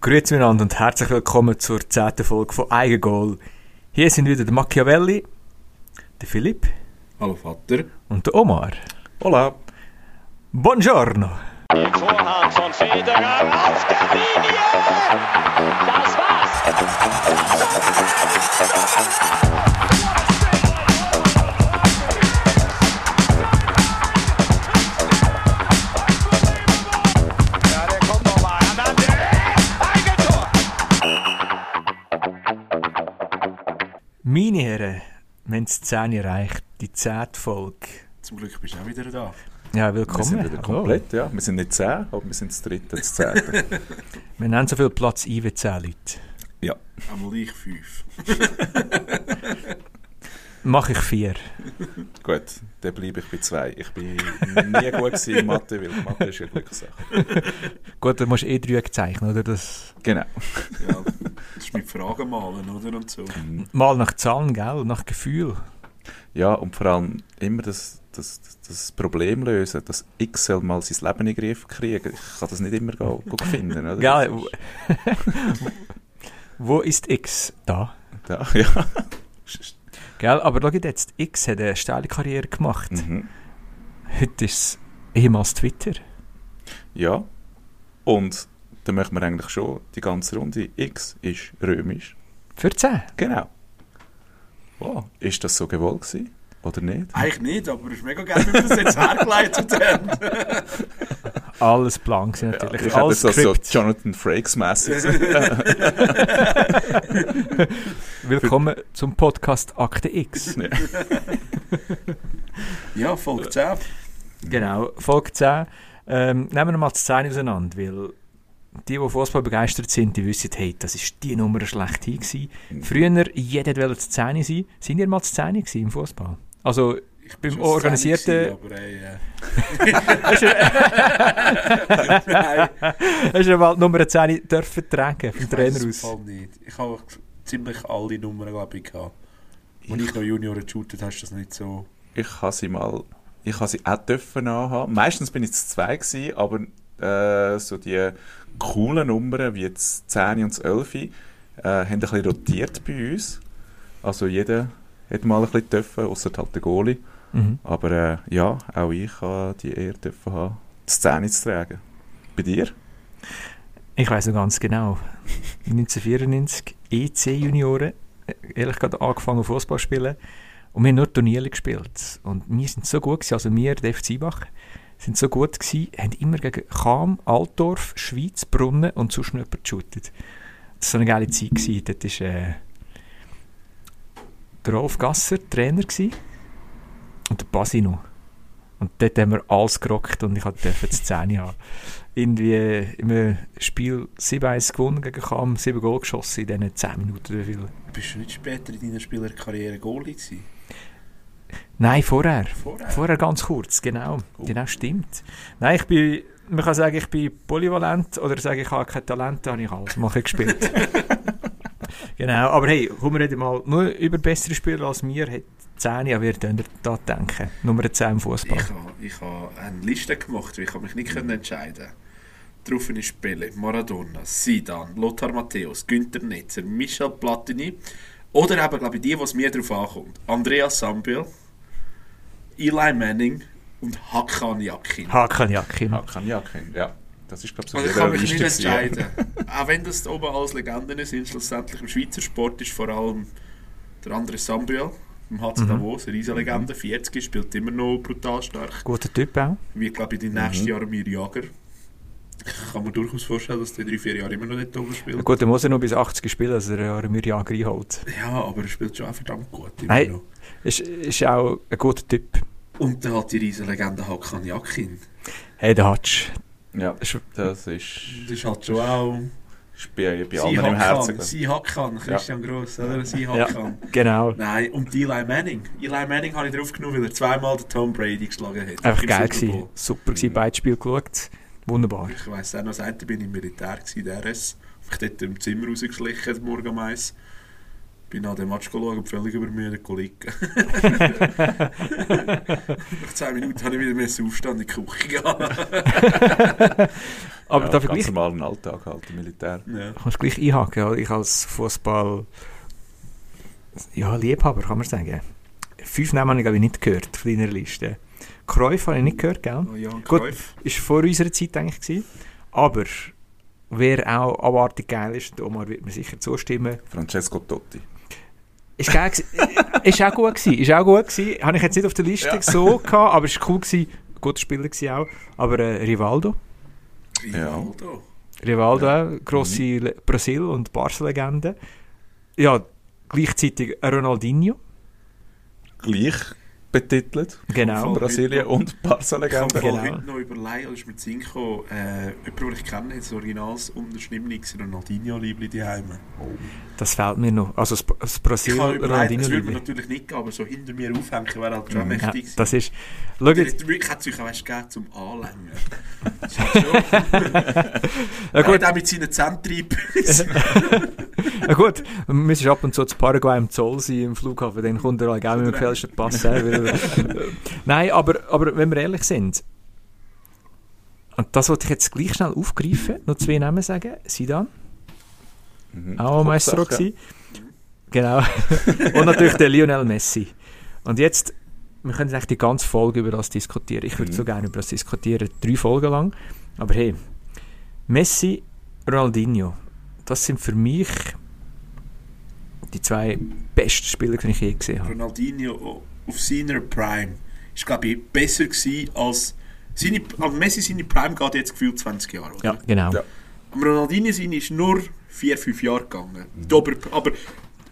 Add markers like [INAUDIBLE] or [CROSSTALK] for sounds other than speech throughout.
Grüezi miteinander und herzlich willkommen zur zehnten Folge von Eigengoal. Hier sind wieder der Machiavelli, der Philipp Hallo Vater. und der Omar. Hola. Buongiorno! Vorhand von Federer auf der Linie. Das war's. Meine Herren, wir haben die 10 erreicht, die 10. Folge. Zum Glück bist du auch wieder da. Ja, Wir willkommen. sind wieder Hallo. komplett, ja. Wir sind nicht 10, aber wir sind das dritte, das zehnte. [LAUGHS] Wir nehmen so viel Platz ein wie 10 Leute. ja. Einmal ich fünf. Mache ich 4. [LAUGHS] Gut, dann bleibe ich bei zwei. Ich bin nie gut gewesen in Mathe, weil Mathe ist ja Glückssache. [LAUGHS] Gut, dann musst du eh 3 zeichnen, oder? Das Genau. Ja, das ist mit Fragen malen, oder? Und so. mal nach Zahlen, gell? Nach Gefühl. Ja, und vor allem immer das, das, das, das Problem lösen, dass X mal sein Leben in den Griff kriegen. Ich kann das nicht immer go, go finden, oder? Gell? [LAUGHS] Wo ist X? Da. Da, ja. Gell? Aber schau jetzt, X hat eine steile Karriere gemacht. Mhm. Heute ist es ehemals Twitter. Ja. Und dann möchten wir eigentlich schon die ganze Runde. X ist römisch. Für 10. Genau. Wow. Ist das so gewollt gewesen? Oder nicht? Eigentlich nicht, aber es ist mega geil, wie wir das jetzt hergeleitet haben. [LAUGHS] Alles blank sind natürlich. Ich hätte Alles das so. Jonathan Frakes-mässig [LAUGHS] Willkommen zum Podcast Akte X. Ja, Folge 10. Genau, Folge 10. Ähm, nehmen wir mal die 10 auseinander, weil die, die Fußball begeistert sind, die wissen, hey, das ist die Nummer schlecht gewesen. Früher, jeder wollte zu 10 sein. Sind ihr mal zu 10 gewesen im Fußball? Also, Ich Beim schon organisierten- 10 gewesen, Aber ey, äh. Nein, [LAUGHS] hast du mal die Nummer 10 dürfen tragen vom ich Trainer aus? Fall nicht. Ich habe ziemlich alle Nummern, glaube ich, gehabt. Als ich noch Junioren geshootet hast du das nicht so... Ich habe sie mal, ich habe sie auch dürfen anhaben. Meistens bin ich zu zwei gewesen, aber äh, so die coolen Nummern, wie jetzt 10 und 11, äh, haben ein bisschen rotiert bei uns. Also jeder hat mal ein bisschen dürfen, außer halt der Goalie. Mhm. Aber äh, ja, auch ich habe die Ehre dürfen haben, das 10 zu tragen. Bei dir? Ich weiß noch ganz genau. 1994, EC-Junioren, ehrlich gesagt angefangen Fußball zu spielen. Und wir haben nur Turniere gespielt. Und wir sind so gut gewesen, also wir, der FC Bach, sind so gut gewesen, haben immer gegen Cham, Altdorf, Schweiz, Brunnen und sonst noch jemanden geshootet. Das war so eine geile Zeit. Gewesen. Dort war äh, der Rolf Gasser Trainer gewesen, und der Basino. Und dort haben wir alles gerockt und ich durfte das 10 haben. Irgendwie im Spiel 7-1 gewonnen gegen Cham, 7 Goal geschossen in diesen 10 Minuten. Viel? Bist du nicht später in deiner Spielerkarriere Goalie gewesen? Nein, vorher. Vorher? Vorher ganz kurz, genau. Genau, stimmt. Nein, ich bin, man kann sagen, ich bin polyvalent oder sagen, ich habe kein Talent, da habe ich alles mal gespielt. [LAUGHS] genau, aber hey, komm, wir reden mal nur über bessere Spieler als mir, hat 10, aber wir können da denken. Nummer 10 im Fußball. Ich habe ich ha eine Liste gemacht, weil ich mich nicht können entscheiden Darauf ist Pele, Maradona, Zidane, Lothar Matthäus, Günther Netzer, Michel Platini oder eben, glaube ich, die, was mir darauf ankommt. Andreas Sambiel, Eli Manning und Hakan Yakin. Hakan Yakin. Ja kennen. Ja, das ist glaube ich so Also kann mich nicht entscheiden. Auch wenn das oben alles Legenden sind, schlussendlich im Schweizer Sport ist vor allem der andere Sambiel, im HC Davos, eine riesige Legende, 40, spielt immer noch brutal stark. Guter Typ auch. Wie, glaube ich, die nächsten Jahre Mir Jager. Ich kann mir durchaus vorstellen, dass der drei, vier Jahre immer noch dort oben spielt. Gut, dann muss er noch bis 80 spielen, dass er einen Jager einholt. Ja, aber er spielt schon auch verdammt gut. Immer Nein, noch. ist, ist auch ein guter Typ. Und dann hat die riesen Legende Hakan Yakin. Hey, der Hatsch. Ja, das ist, Das ist halt schon auch... ist bei, bei allen im Herzen. Ich. Sie Hakan, Christian Gross, oder? Sie Ja, Hakan. genau. Nein, und Eli Manning. Eli Manning habe ich drauf genommen, weil er zweimal den Tom Brady geschlagen hat. Einfach geil gewesen. Super gewesen, beide Spiele geschaut. Wunderbar. Ich weiss auch noch, eine bin ich im Militär gewesen, der RS. Ich dort im Zimmer rausgeschlichen, morgen um eins. Bin nach dem Match und völlig übermüdet liegen. [LAUGHS] Nach 10 Minuten habe ich wieder aufstehen und in die Küche gehen. [LAUGHS] Aber ja, darf ich ganz gleich, normalen Alltag halt, im Militär. ja. ich muss gleich einhaken, ja, ich als Fußball ja, Liebhaber, kann man sagen. Fünf Namen habe ich, nicht gehört auf deiner Liste. Cruyff habe ich nicht gehört, gell? Oh, Jan Gut. Ist vor unserer Zeit eigentlich gewesen. Aber wer auch abartig geil ist, Omar wird mir sicher zustimmen, Francesco Totti. Ist geil gewesen. ist auch gut gewesen. Ist auch gut gewesen. Habe ich jetzt nicht auf der Liste Ja. so gehabt, aber ist cool gewesen. Guter Spieler gewesen auch. Aber äh, Rivaldo. Rivaldo. Rivaldo, auch, grosse Le- Brasil- und Barca-Legende. Ja, gleichzeitig Ronaldinho. Gleich betitelt. Genau. Brasilien und Ich Barca-Legende. habe Genau. heute noch überlegt, als ich mit Zinko, äh, jemand, den ich kenne, hat das originals unterschrieben, Ronaldinho-Liebli die Heime. Das fehlt mir noch. Also das, das Ich Brasil überlegt, das würde Ronaldinho. mir natürlich nicht gehen, aber so hinter mir aufhängen wäre halt schon Ja, mächtig gewesen. das ist. Schau Der jetzt, hat wirklich hat sich auch weißt, gegeben zum Anlängen. [LAUGHS] Das ist halt ja, Er gut, hat auch mit seinen Zentren ja, [LAUGHS] gut, wir müssen ab und zu zu Paraguay im Zoll sein, im Flughafen, dann kommt er auch gerne mit dem gefälschten Pass her. [LAUGHS] Nein, aber, aber wenn wir ehrlich sind, und das wollte ich jetzt gleich schnell aufgreifen, noch zwei Namen sagen. Sidan, Mhm. auch Kopfsache. gewesen. Genau. [LAUGHS] und natürlich der Lionel Messi. Und jetzt, wir können eigentlich die ganze Folge über das diskutieren. Ich würde Mhm. so gerne über das diskutieren, drei Folgen lang. Aber hey, Messi, Ronaldinho, das sind für mich die zwei besten Spieler, die ich je gesehen habe. Ronaldinho auf seiner Prime ist, glaube ich, besser gewesen als. Seine, also Messi seine Prime geht jetzt gefühlt 20 Jahre, oder? Ja, genau. Ja. Ronaldinho seine ist nur 4, 5 Jahre gegangen. Aber, aber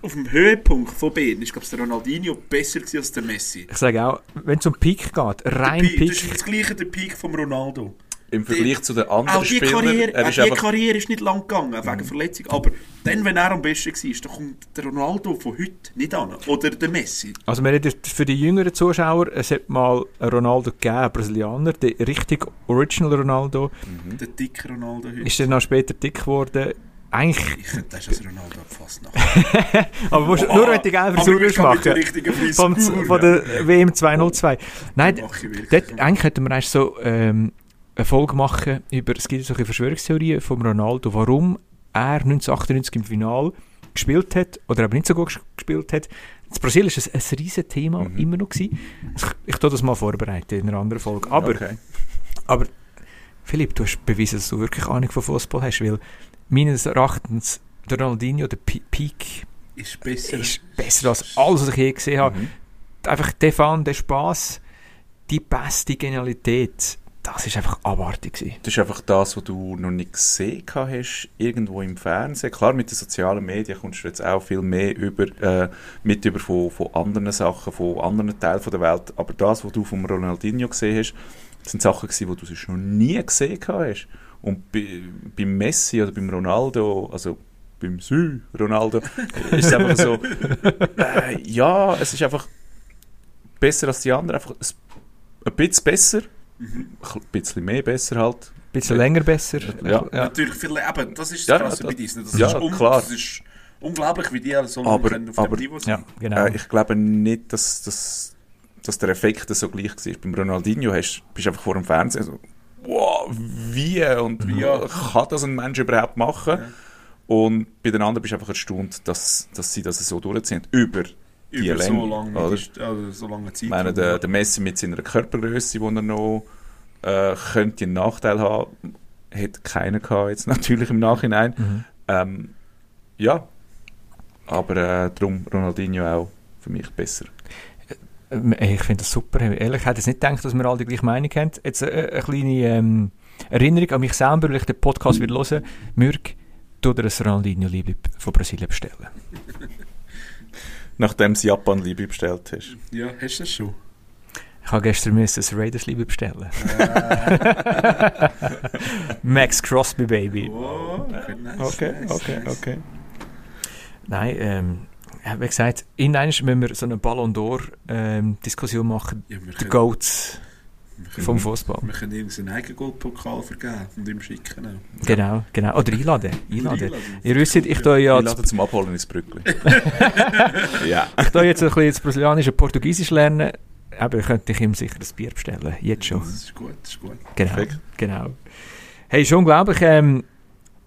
auf dem Höhepunkt von beiden ist, glaube ich, der Ronaldinho besser gewesen als der Messi. Ich sage auch, wenn es um Peak geht, rein Der Peak, das ist Peak, das gleiche der Peak von Ronaldo. Im Vergleich zu den anderen Auch die Spielern, Karriere, er auch ist die einfach Karriere ist nicht lang gegangen wegen Verletzung. Aber dann, wenn er am besten war, dann kommt der Ronaldo von heute nicht an. Oder der Messi. Also wir reden für die jüngeren Zuschauer, es hat mal einen Ronaldo gegeben, einen Brasilianer, der richtig Original Ronaldo, Mhm. Der dicke Ronaldo heute. ist dann auch später dick geworden. Eigentlich, Ich könnte das als Ronaldo gefasst nach. [LAUGHS] aber musst, nur wenn du mit der machen. richtigen Vom, von der WM 202. Nein, Mach ich wirklich. dort, eigentlich könnten wir eigentlich so ähm, eine Folge machen über, es gibt solche Verschwörungstheorien von Ronaldo, warum er 1998 im Finale gespielt hat oder aber nicht so gut ges- gespielt hat. In Brasilien war es ein riesiges Thema Mhm. immer noch. Gewesen. Ich, ich tue das mal vorbereiten in einer anderen Folge. Aber Okay. Aber Philipp, du hast bewiesen, dass du wirklich Ahnung von Fußball hast, weil meines Erachtens der Ronaldinho, der Pe- Peak, Ist besser. ist besser als alles, was ich je gesehen habe. Mhm. Einfach der Fun, der Spaß, die beste Genialität, das ist einfach abartig gewesen. Das ist einfach das, was du noch nicht gesehen hast, irgendwo im Fernsehen. Klar, mit den sozialen Medien kommst du jetzt auch viel mehr über, äh, mit über von, von anderen Sachen, von anderen Teilen der Welt. Aber das, was du vom Ronaldinho gesehen hast, sind Sachen gewesen, die du sonst noch nie gesehen hast. Und bei, beim Messi oder beim Ronaldo, also beim Sü Ronaldo, [LAUGHS] ist es einfach so, äh, ja, es ist einfach besser als die anderen, einfach ein, ein bisschen besser, Mhm. ein bisschen mehr besser halt. Ein bisschen länger besser. Ja. Natürlich viel, eben, das ist das Ja, Krasse bei Disney. Das, ja, ist un, klar. das ist unglaublich, wie die alle so lange Aber- können auf aber- dem Niveau sind. Ja, genau. Äh, ich glaube nicht, dass, dass, dass der Effekt so gleich war. Beim Ronaldinho hast, bist du einfach vor dem Fernseher so, wow, wie und wie Ja. kann das ein Mensch überhaupt machen? Ja. Und bei den anderen bist du einfach erstaunt, dass, dass sie das so durchziehen. Über die Über so lange, also so lange Zeit. Ich meine, der, der Messi mit seiner Körpergröße, die er noch äh, könnte einen Nachteil haben, hat keiner gehabt, jetzt [LAUGHS] natürlich im Nachhinein. Mhm. Ähm, ja, aber äh, darum Ronaldinho auch für mich besser. Ähm, Ich finde das super. Ehrlich, ich hätte jetzt nicht gedacht, dass wir alle die gleiche Meinung haben. Jetzt äh, eine kleine ähm, Erinnerung an mich selber, weil ich den Podcast wieder hören Mürk, tu dir ein Ronaldinho-Liebling von Brasilien bestellen. [LAUGHS] Nachdem du Japan Liebe bestellt hast. Ja, hast du das schon? Ich habe gestern müssen ein Raiders-Liebling bestellen. Äh, [LAUGHS] Max Crosby, Baby. oh, okay, nice, Okay, nice, okay, nice. okay. Nein, ähm, wie gesagt, in müssen wir so eine Ballon d'Or-Diskussion machen. Ja, Die Goats. vom Fußball. Wir können irgendeinen Eigengoldpokal vergeben und ihm schicken. auch. Genau, genau. Oder einladen. einladen. Einladen. Ihr wisst, ich tue ja, lade zum Abholen ins Brückli. ja. [LAUGHS] [LAUGHS] ich tue jetzt ein bisschen das brasilianische Portugiesisch lernen. Aber könnte ich ihm sicher ein Bier bestellen. Jetzt schon. Das ist gut, das ist gut. Genau. Perfekt. genau. Hey, ist unglaublich. Ähm,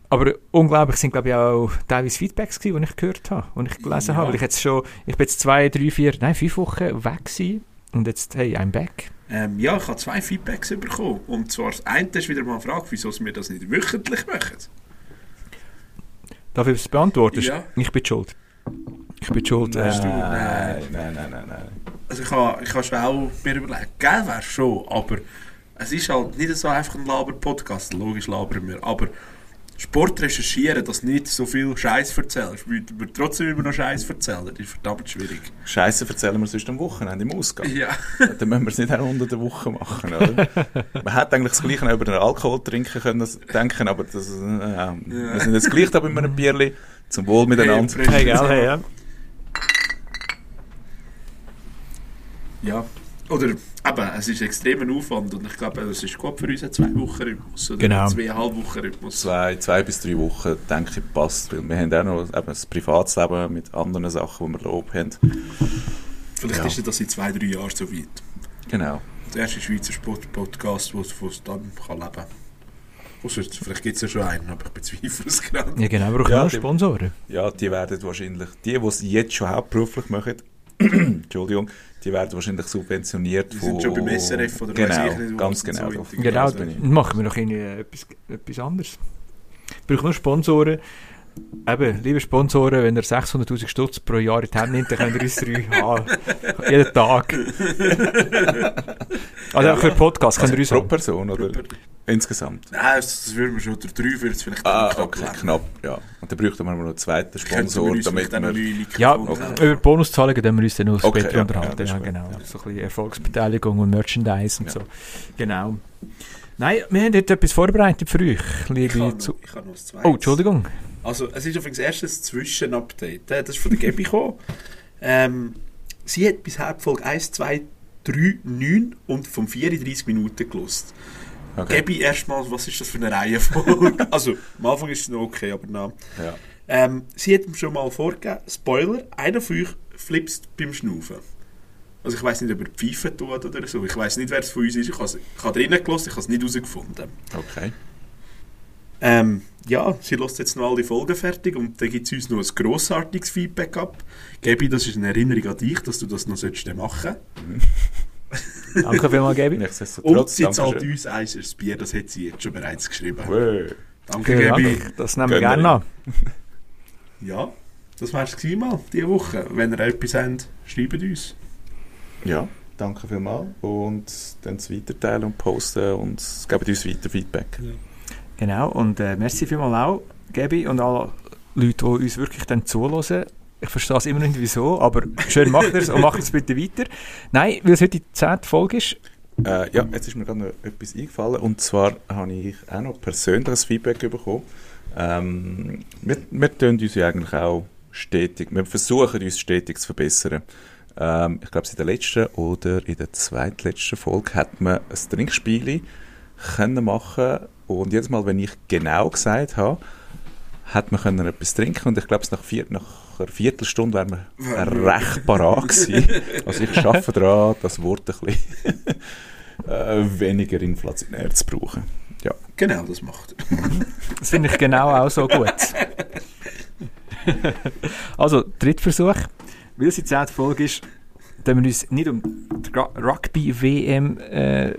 aber unglaublich sind, glaube ich, auch teilweise Feedbacks gewesen, die ich gehört habe, die ich gelesen Ja. habe. Weil ich jetzt schon, ich bin jetzt zwei, drei, vier, nein, fünf Wochen weg gewesen. Und jetzt, hey, I'm back. Ähm, ja, ich habe zwei Feedbacks bekommen. Und zwar das eine ist wieder mal eine Frage, wieso wir das nicht wöchentlich machen. Darf ich das beantworten? Ja. Ich bin schuld. Ich bin schuld. Nein, du- Nein, nein, nein, nein, nein. Also ich habe, ich habe schon auch mir überlegt, geil wäre schon, aber es ist halt nicht so einfach ein Laber-Podcast, logisch labern wir, aber Sport recherchieren, dass nicht so viel Scheiß erzählst, weil wir trotzdem immer noch Scheiß erzählen, das ist verdammt schwierig. Scheiße erzählen wir sonst am Wochenende im Ausgang. Ja, [LAUGHS] Dann müssen wir es nicht auch unter der Woche machen, oder? Man hätte eigentlich das Gleiche auch über den Alkohol trinken können, denken, aber das, äh, wir sind jetzt gleich da bei einem Bierli. Zum Wohl miteinander. Hey, Hey, gell, hey, ja. Ja. Oder eben, es ist extrem ein Aufwand und ich glaube, es ist gut für uns ein Zwei-Wochen-Rhythmus oder Genau. ein Zweieinhalb-Wochen-Rhythmus. Zwei, zwei bis drei Wochen, denke ich, passt. Weil wir haben auch noch eben ein Privatsleben mit anderen Sachen, die wir Lob haben. Vielleicht Ja. ist ja das in zwei, drei Jahren so weit. Genau. Der erste Schweizer Sport-Podcast, wo es dann kann leben kann. Ausser, vielleicht gibt es ja schon einen, aber ich bezweifle es gerade. Ja, genau, wir brauchen Ja, die- Sponsoren. Ja, die werden wahrscheinlich, die, die es jetzt schon hauptberuflich machen, [CLEARS THROAT] Entschuldigung, die werden wahrscheinlich subventioniert Die sind schon beim SRF oder genau, ich nicht, ganz genau. so Genau, ich. dann machen wir noch irgendwie etwas, etwas anderes. Wir brauchen noch Sponsoren. Eben, liebe Sponsoren, wenn ihr 600'000 Stutz pro Jahr in die Hände nimmt, dann könnt ihr uns drei haben. Jeden Tag. [LAUGHS] Also auch für Podcast könnt ihr uns pro haben. Person oder Per- insgesamt? Nein, das, das würden wir schon. Der 3 würde es vielleicht Ah, knapp okay, werden. knapp, ja. Und dann bräuchten wir noch einen zweiten wir Sponsor, uns damit wir... neue Ja, kaufen. über Bonuszahlungen können wir uns dann noch Okay, später ja, unterhalten. ja, Ja, genau. ja. So ein bisschen Erfolgsbeteiligung und Merchandise und Ja. so. Genau. Nein, wir haben heute etwas vorbereitet für euch, Ich liebe habe Zu... noch, ich habe noch. Oh, Entschuldigung. Also, es ist übrigens erst ein Zwischenupdate. äh, Das ist von der Gabi gekommen. Ähm, sie hat bisher die Folge 1, 2, 3, 9 und vom 34 Minuten gelost. Okay. Gabi, erstmal, was ist das für eine Reihenfolge? [LAUGHS] also, am Anfang ist es noch okay, aber. Ja. Ähm, sie hat ihm schon mal vorgegeben, Spoiler, einer von euch flipst beim Schnaufen. Also ich weiß nicht, ob er Pfeife tut oder so. Ich weiß nicht, wer es von uns ist. Ich habe es- ich habe drinnen gelassen, ich habe es nicht herausgefunden. Okay. Ähm, ja, sie lässt jetzt noch alle Folgen fertig und dann gibt es uns noch ein grossartiges Feedback ab. Gabi, das ist eine Erinnerung an dich, dass du das noch solltest machen [LAUGHS] Danke vielmals, Gabi. Und sie zahlt uns eins fürs Bier, das hat sie jetzt schon bereits geschrieben. Wow. Danke, Vielen Gabi. Dank. Das nehmen wir gerne an. [LAUGHS] Ja, das wär's gewesen mal, diese Woche. Wenn ihr etwas habt, schreibt uns. Ja, danke vielmals. Und dann es weiterteilen und posten und gebt uns weiter Feedback. Genau, und äh, merci vielmals auch, Gabi, und alle Leute, die uns wirklich dann zuhören. Ich verstehe es immer nicht wieso, aber schön macht ihr es und macht es bitte weiter. Nein, weil es heute die 10. Folge ist. Äh, ja, jetzt ist mir gerade noch etwas eingefallen. Und zwar habe ich auch noch persönliches Feedback bekommen. Ähm, wir, wir tun uns ja eigentlich auch stetig, wir versuchen uns stetig zu verbessern. Ähm, ich glaube, in der letzten oder in der zweitletzten Folge hat man ein Trinkspiel können machen und jedes Mal, wenn ich genau gesagt habe, hat man können etwas trinken und ich glaube, nach, vier, nach einer Viertelstunde wären wir recht parat gewesen. Also ich arbeite daran, das Wort ein bisschen [LAUGHS] äh, weniger inflationär zu brauchen. Ja. Genau, das macht er. Das finde ich genau auch so gut. also, Drittversuch. Weil es die 10. Folge ist, dass wir uns nicht um die Ru- Rugby-WM äh,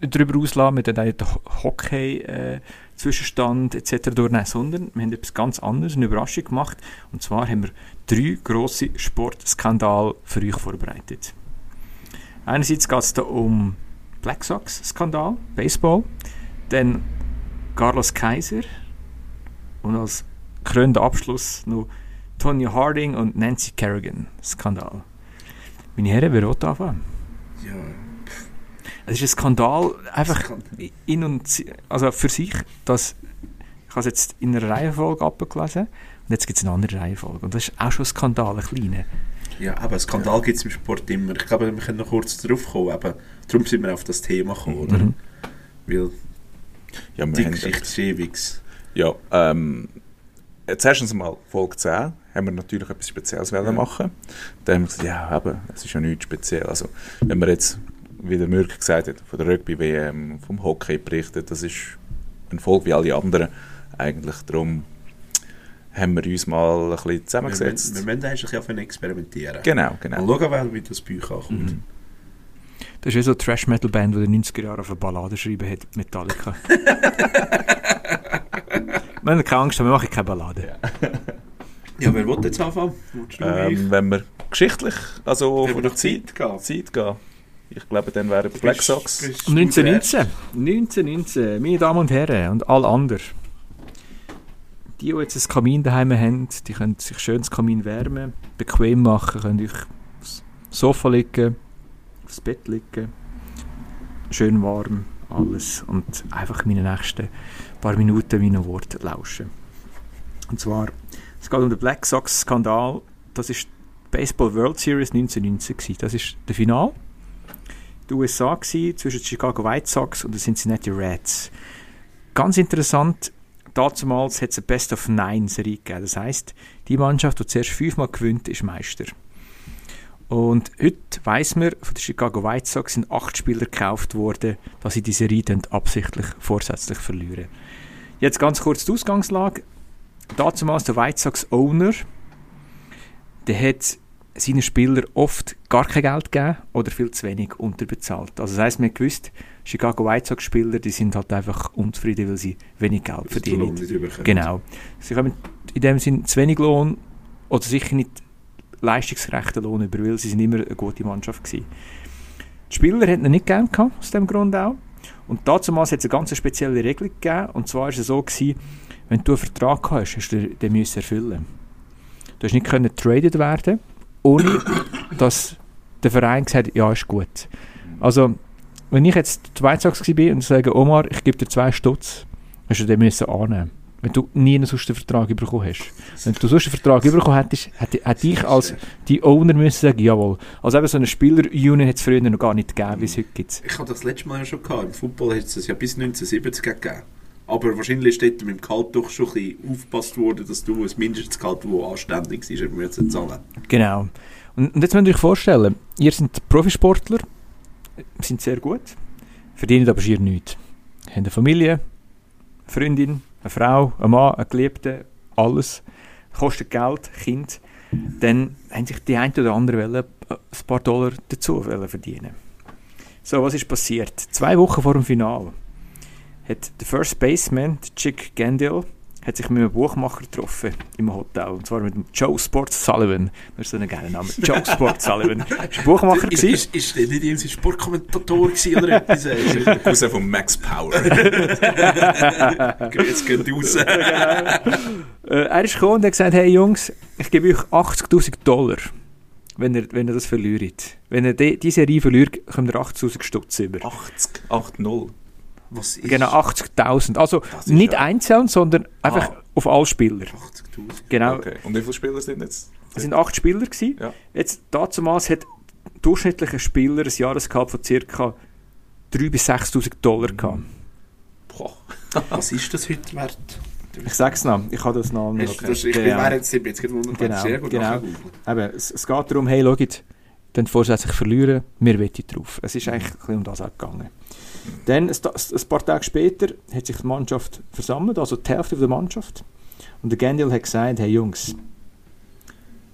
darüber auslassen, mit den Hockey-Zwischenstand etc. durchnehmen, sondern wir haben etwas ganz anderes, eine Überraschung gemacht. Und zwar haben wir drei grosse Sportskandale für euch vorbereitet. Einerseits geht es da um Black Sox-Skandal, Baseball. Dann Carlos Kaiser. Und als krönender Abschluss noch Tonya Harding und Nancy Kerrigan. Skandal. Meine Herren, wer will anfangen? Ja, Es ist ein Skandal, einfach in und also für sich, dass ich habe es jetzt in einer Reihenfolge abgelesen und jetzt gibt es eine andere Reihenfolge. Und das ist auch schon ein Skandal, ein kleiner. Ja, aber Skandal gibt es im Sport immer. Ich glaube, wir können noch kurz darauf kommen. Eben, darum sind wir auf das Thema gekommen, oder? Mhm. Weil Ja, wir die Geschichte ist ewig. Ja, ähm, jetzt erstens mal Folge 10 haben wir natürlich etwas Spezielles wollen machen. Dann haben wir gesagt, ja, eben, es ist ja nichts speziell. Also, wenn man jetzt, wie der Mürk gesagt hat, von der Rugby-WM, vom Hockey berichtet, das ist eine Folge wie alle anderen. Eigentlich darum haben wir uns mal ein bisschen Wir, müssen- zusammengesetzt. wir müssen eigentlich auf experimentieren. Genau, genau. schauen, wer wie das bei euch ankommt. Mhm. Das ist wie so eine Trash-Metal-Band, die in den 90er Jahren auf eine Ballade geschrieben hat, Metallica. [LAUGHS] wir haben keine Angst, wir machen keine Ballade. Ja, wer will jetzt anfangen? Ähm, wenn wir geschichtlich, also Wenn von wir der Zeit, Zeit gehen. Zeit gehen, ich glaube, dann wären Black Sox. 1919. 1919, meine Damen und Herren und alle anderen. Die, die jetzt ein Kamin daheim haben, die können sich schön das Kamin wärmen, bequem machen, können euch aufs Sofa liegen, aufs Bett liegen, schön warm, alles und einfach meine nächsten paar Minuten meinen Worten lauschen. Und zwar, es geht um den Black Sox Skandal. Das ist die Baseball World Series 1919 gewesen. Das ist der Final die USA gewesen, zwischen den Chicago White Sox und den Cincinnati Reds. Ganz interessant, damals hat es eine Best of Nine Serie gegeben. Das heisst, die Mannschaft, die zuerst fünfmal gewinnt, ist Meister. Und heute weiss man, von den Chicago White Sox sind acht Spieler gekauft worden, dass sie die Serie dann absichtlich vorsätzlich verlieren. Jetzt ganz kurz die Ausgangslage. Damals der White Sox Owner, der hat seinen Spielern oft gar kein Geld gegeben oder viel zu wenig unterbezahlt. Also das heisst, man gewusst, Chicago White Sox Spieler, die sind halt einfach unzufrieden, weil sie wenig Geld verdienen. Nicht überkommen. Genau. Sie kommen in dem Sinn zu wenig Lohn oder sicher nicht leistungsgerechten Lohn über, weil sie sind immer eine gute Mannschaft gewesen. Die Spieler hatten ihn nicht gern gehabt, aus dem Grund auch. Und damals hat es eine ganz spezielle Regelung gegeben, und zwar war es so, gewesen, wenn du einen Vertrag hast, hast du den müssen erfüllen. Du hast nicht können getradet werden, ohne dass der Verein gesagt hat, ja, ist gut. Also, wenn ich jetzt Sox war und sage, Omar, ich gebe dir zwei Stutz, hast du den müssen annehmen. Wenn du nie einen sonst Vertrag bekommen hast. Wenn du sonst einen Vertrag bekommen hättest, hätte, hätte ich als die Owner müssen sagen, jawohl. Also eben so eine Spieler-Union hat es früher noch gar nicht gegeben, wie es heute gibt. Ich hatte das letzte Mal ja schon gehabt. Im Football hat es das ja bis 1970 gegeben. Aber wahrscheinlich ist dort mit dem Gehalt doch schon ein bisschen aufgepasst worden, dass du ein Mindestgehalt, das anständig ist, eben müssen zahlen. Genau. Und, und jetzt müsst ihr euch vorstellen, ihr seid Profisportler, sind sehr gut, verdienen aber schier nichts. Haben eine Familie, eine Freundin, eine Frau, einen Mann, einen Geliebten, alles. Kostet Geld, Kind. Dann haben sich die ein oder andere wollen, äh, ein paar Dollar dazu verdienen. So, was ist passiert? Zwei Wochen vor dem Finale hat der First Baseman, der Chick Gandil, hat sich mit einem Buchmacher getroffen im Hotel. Und zwar mit dem Joe Sport Sullivan. Das [LAUGHS] ist so ein geiler Name. Joe Sport Sullivan. War ein Buchmacher. Ist, gewesen. ist, ist der nicht irgendwie Sportkommentator gewesen oder etwas? [LAUGHS] Äh, Der Cousin von Max Power. Jetzt geht raus. [LAUGHS] Äh, er ist gekommen und hat gesagt, hey Jungs, ich gebe euch 80'000 Dollar, wenn ihr, wenn ihr das verliert. Wenn ihr die, diese Serie verliert, kommt ihr 80'000 Stutz über. 80, 8-0. Was ist Genau, 80'000. Also nicht ja- einzeln, sondern einfach Ah. auf alle Spieler. 80'000? Genau. Okay. Und wie viele Spieler sind jetzt? Es sind acht Spieler gewesen. Ja. Jetzt, damals hat durchschnittlicher Spieler ein Jahresgehalt von ca. 3.000 bis 6'000 Dollar gehabt. Boah. [LAUGHS] Was ist das heute wert? Ich sag's noch, ich habe das noch. Hast du das, ich Genau. bin während jetzt jetzt gerade wundert, Genau, sehr gut genau. Eben, es, es geht darum, hey, schaut, dann vorsätzlich verlieren, wir wetten drauf. Es ist eigentlich ein bisschen um das auch gegangen. Dann, ein, paar Tage später, hat sich die Mannschaft versammelt, also die Hälfte der Mannschaft. Und der Gandil hat gesagt, hey Jungs,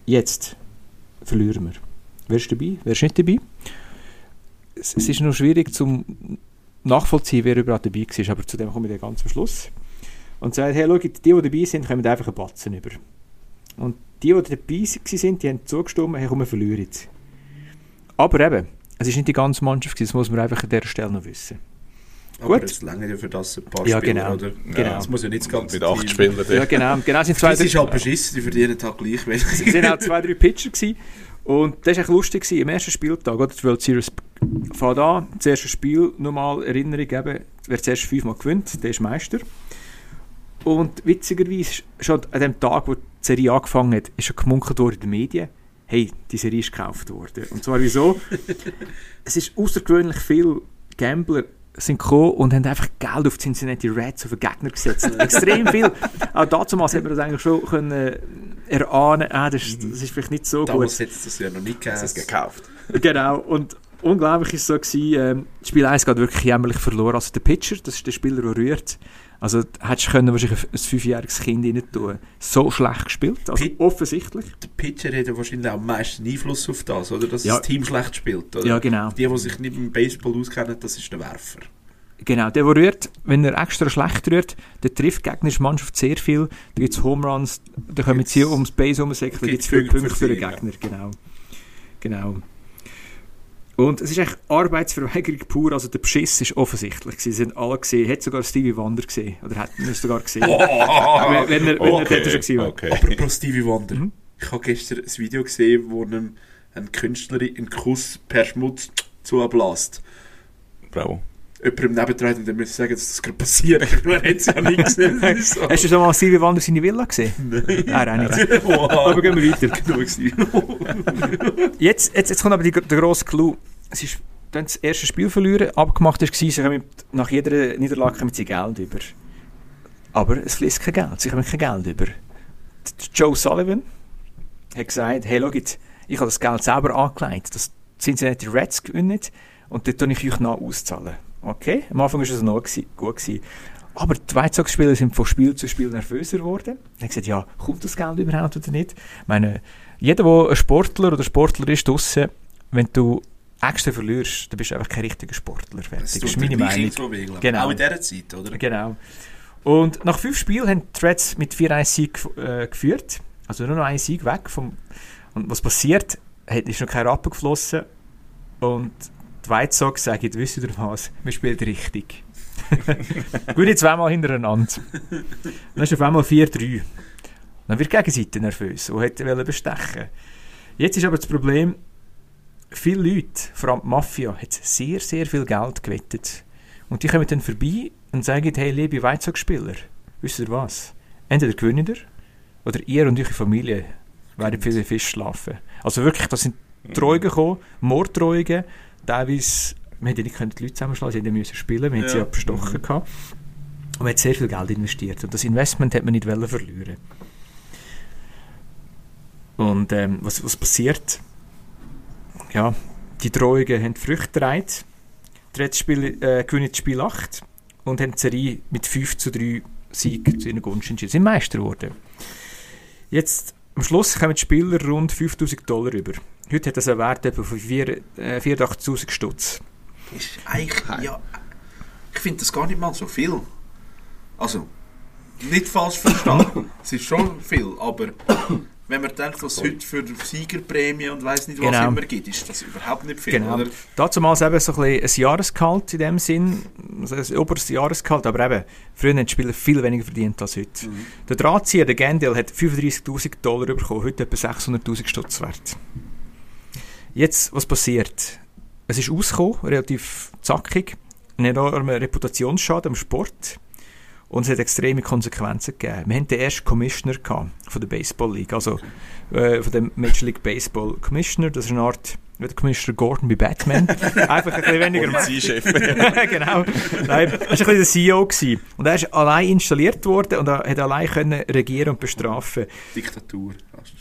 jetzt verlieren wir. Wer ist dabei, wer ist nicht dabei? Es, es ist noch schwierig zum nachvollziehen, wer überhaupt dabei war, aber zu dem komme ich dann ganz am Schluss. Und sagt, hey, schaut, die, die dabei sind, kommen einfach einen Batzen über. Und die, die dabei waren, die haben zugestimmt, hey, komm, wir verlieren jetzt. Aber eben, es ist nicht die ganze Mannschaft, gewesen, das muss man einfach an dieser Stelle noch wissen. Aber Gut. es länger ja für das ein paar Ja, Spieler, genau. oder? Genau. Es muss ja nicht das ganze Mit 8 Team- Spielern. Ja, genau, genau sind zwei, Das ist halt beschissen, die verdienen halt gleich wenig. [LAUGHS] Es waren auch zwei, drei Pitcher. Gewesen. Und das war echt lustig. Gewesen. Im ersten Spieltag, oder? Die World Series fängt an. Das erste Spiel, nochmal Erinnerung eben, wer zuerst fünfmal gewinnt, der ist Meister. Und witzigerweise, schon an dem Tag, wo die Serie angefangen hat, ist schon gemunkelt worden in den Medien, hey, die Serie ist gekauft worden. Und zwar wieso? [LAUGHS] es ist außergewöhnlich viel Gambler sind gekommen und haben einfach Geld auf die Cincinnati Reds auf den Gegner gesetzt. [LAUGHS] Extrem viel. Auch damals hat man das eigentlich schon können äh, erahnen, ah, das, ist, das ist vielleicht nicht so Damals gut. hätte es das ja noch nicht Das gekauft. Genau, und unglaublich ist so gewesen, ähm, Spiel 1 geht wirklich jämmerlich verloren. Also der Pitcher, das ist der Spieler, der rührt. Also hättest du können wahrscheinlich ein fünfjähriges Kind rein tun. So schlecht gespielt, also Pit- offensichtlich. Der Pitcher hat ja wahrscheinlich auch am meisten Einfluss auf das, oder? Dass Ja. das Team schlecht spielt. Oder? Ja, genau. Die, die sich nicht mit dem Baseball auskennen, das ist der Werfer. Genau, der, der rührt, wenn er extra schlecht rührt, der trifft die gegnerische Mannschaft sehr viel. Da gibt es Home Runs, da kommen sie ums Base rumsäckeln, da gibt es viele Punkte für den sie, ja. Gegner. Genau. genau. Und es ist echt Arbeitsverweigerung pur, also der Beschiss ist offensichtlich. Sie haben alle gesehen, hat sogar Stevie Wonder gesehen, oder hat ihn sogar gesehen. wenn, wenn er, wenn er dort schon gewesen war. okay. Apropos Stevie Wonder. Mhm. Ich habe gestern ein Video gesehen, wo einem ein Künstlerin einen Kuss per Schmutz zubläst. Bravo. Dann muss ich sagen, dass das gerade passiert. Man hat es ja nicht gesehen. Das ist so. Hast du schon mal Stevie Wonder seine Villa gesehen? Nein. Er auch nicht. Wow. Aber gehen wir weiter. Genug. Jetzt, jetzt, jetzt kommt aber die, der grosse Clou. Es ist dann das erste Spiel verlieren. Abgemacht war, sie kommen nach jeder Niederlage kommen sie Geld über. Aber es fließt kein Geld. Sie kommen kein Geld über. Joe Sullivan hat gesagt, hey, schau jetzt, ich habe das Geld selber angelegt. Das Cincinnati Reds gewinnen und dort tue ich euch noch auszahlen. Okay, am Anfang war es noch gut. Gewesen. Aber die White Sox-Spieler sind von Spiel zu Spiel nervöser geworden. Hat gesagt, ja, kommt das Geld überhaupt oder nicht? Ich meine, jeder, der ein Sportler oder Sportler ist draussen, wenn du extra verlierst, dann bist du einfach kein richtiger Sportler. Das Fertig. Das tut ist meine Meinung. ich. Genau. Auch in dieser Zeit, oder? Genau. Und nach fünf Spielen haben die Reds mit 4-1 Sieg äh, geführt. Also nur noch ein Sieg weg. Vom, und was passiert? Hat, ist noch kein Rappen geflossen. Und die White Sox sagen, wisst ihr was? Wir spielen richtig. [LAUGHS] Gut, jetzt zweimal hintereinander. Dann ist auf einmal 4-3. Dann wird die Gegenseite nervös und hätte wollen bestechen. Jetzt ist aber das Problem, viele Leute, vor allem die Mafia, hat sehr, sehr viel Geld gewettet. Und die kommen dann vorbei und sagen, hey, liebe Weizog-Spieler, wisst ihr was? Entweder gewinnt ihr oder ihr und eure Familie werden für den Fisch schlafen. Also wirklich, da sind Drohungen gekommen, Morddrohungen, teilweise, wir hätten nicht können die Leute zusammenschlagen, sie müssen spielen, wir hätten sie Ja. ja bestochen gehabt. Und man hat sehr viel Geld investiert und das Investment hat man nicht wollen verlieren. Und ähm, was, was passiert? Ja, die Drohungen haben Früchte getragen. Die Spiel, äh, gewinnen das Spiel 8 und haben die Serie mit 5 zu 3 Sieg zu ihren Gunst entschieden. Sie sind Meister geworden. Jetzt, am Schluss kommen die Spieler rund 5000 Dollar über. Heute hat das einen Wert etwa von vier- äh, 84.000 Stutz. Ist eigentlich, ja, ich finde das gar nicht mal so viel. Also, nicht falsch verstanden. [LAUGHS] es ist schon viel, aber wenn man denkt, was es heute für Siegerprämie und weiß nicht was Genau. immer gibt, ist das überhaupt nicht viel, Genau. oder? Damals eben so ein, ein Jahresgehalt in dem Sinn, also ein oberes Jahresgehalt, aber eben, früher haben die Spieler viel weniger verdient als heute. Der Drahtzieher, der Gendel, hat 35'000 Dollar bekommen, heute etwa 600'000 Stutz wert. Jetzt, was passiert? Es ist ausgekommen, relativ zackig, ein enormer Reputationsschaden am Sport und es hat extreme Konsequenzen gegeben. Wir hatten den ersten Commissioner von der Baseball League, also äh, von dem Major League Baseball Commissioner, das ist eine Art wie der Commissioner Gordon bei Batman. [LAUGHS] Einfach ein bisschen weniger. Polizeichef. [LAUGHS] genau. Nein, das war ein bisschen der CEO. Gewesen. Und er ist allein installiert worden und er hat allein können regieren und bestrafen. Diktatur.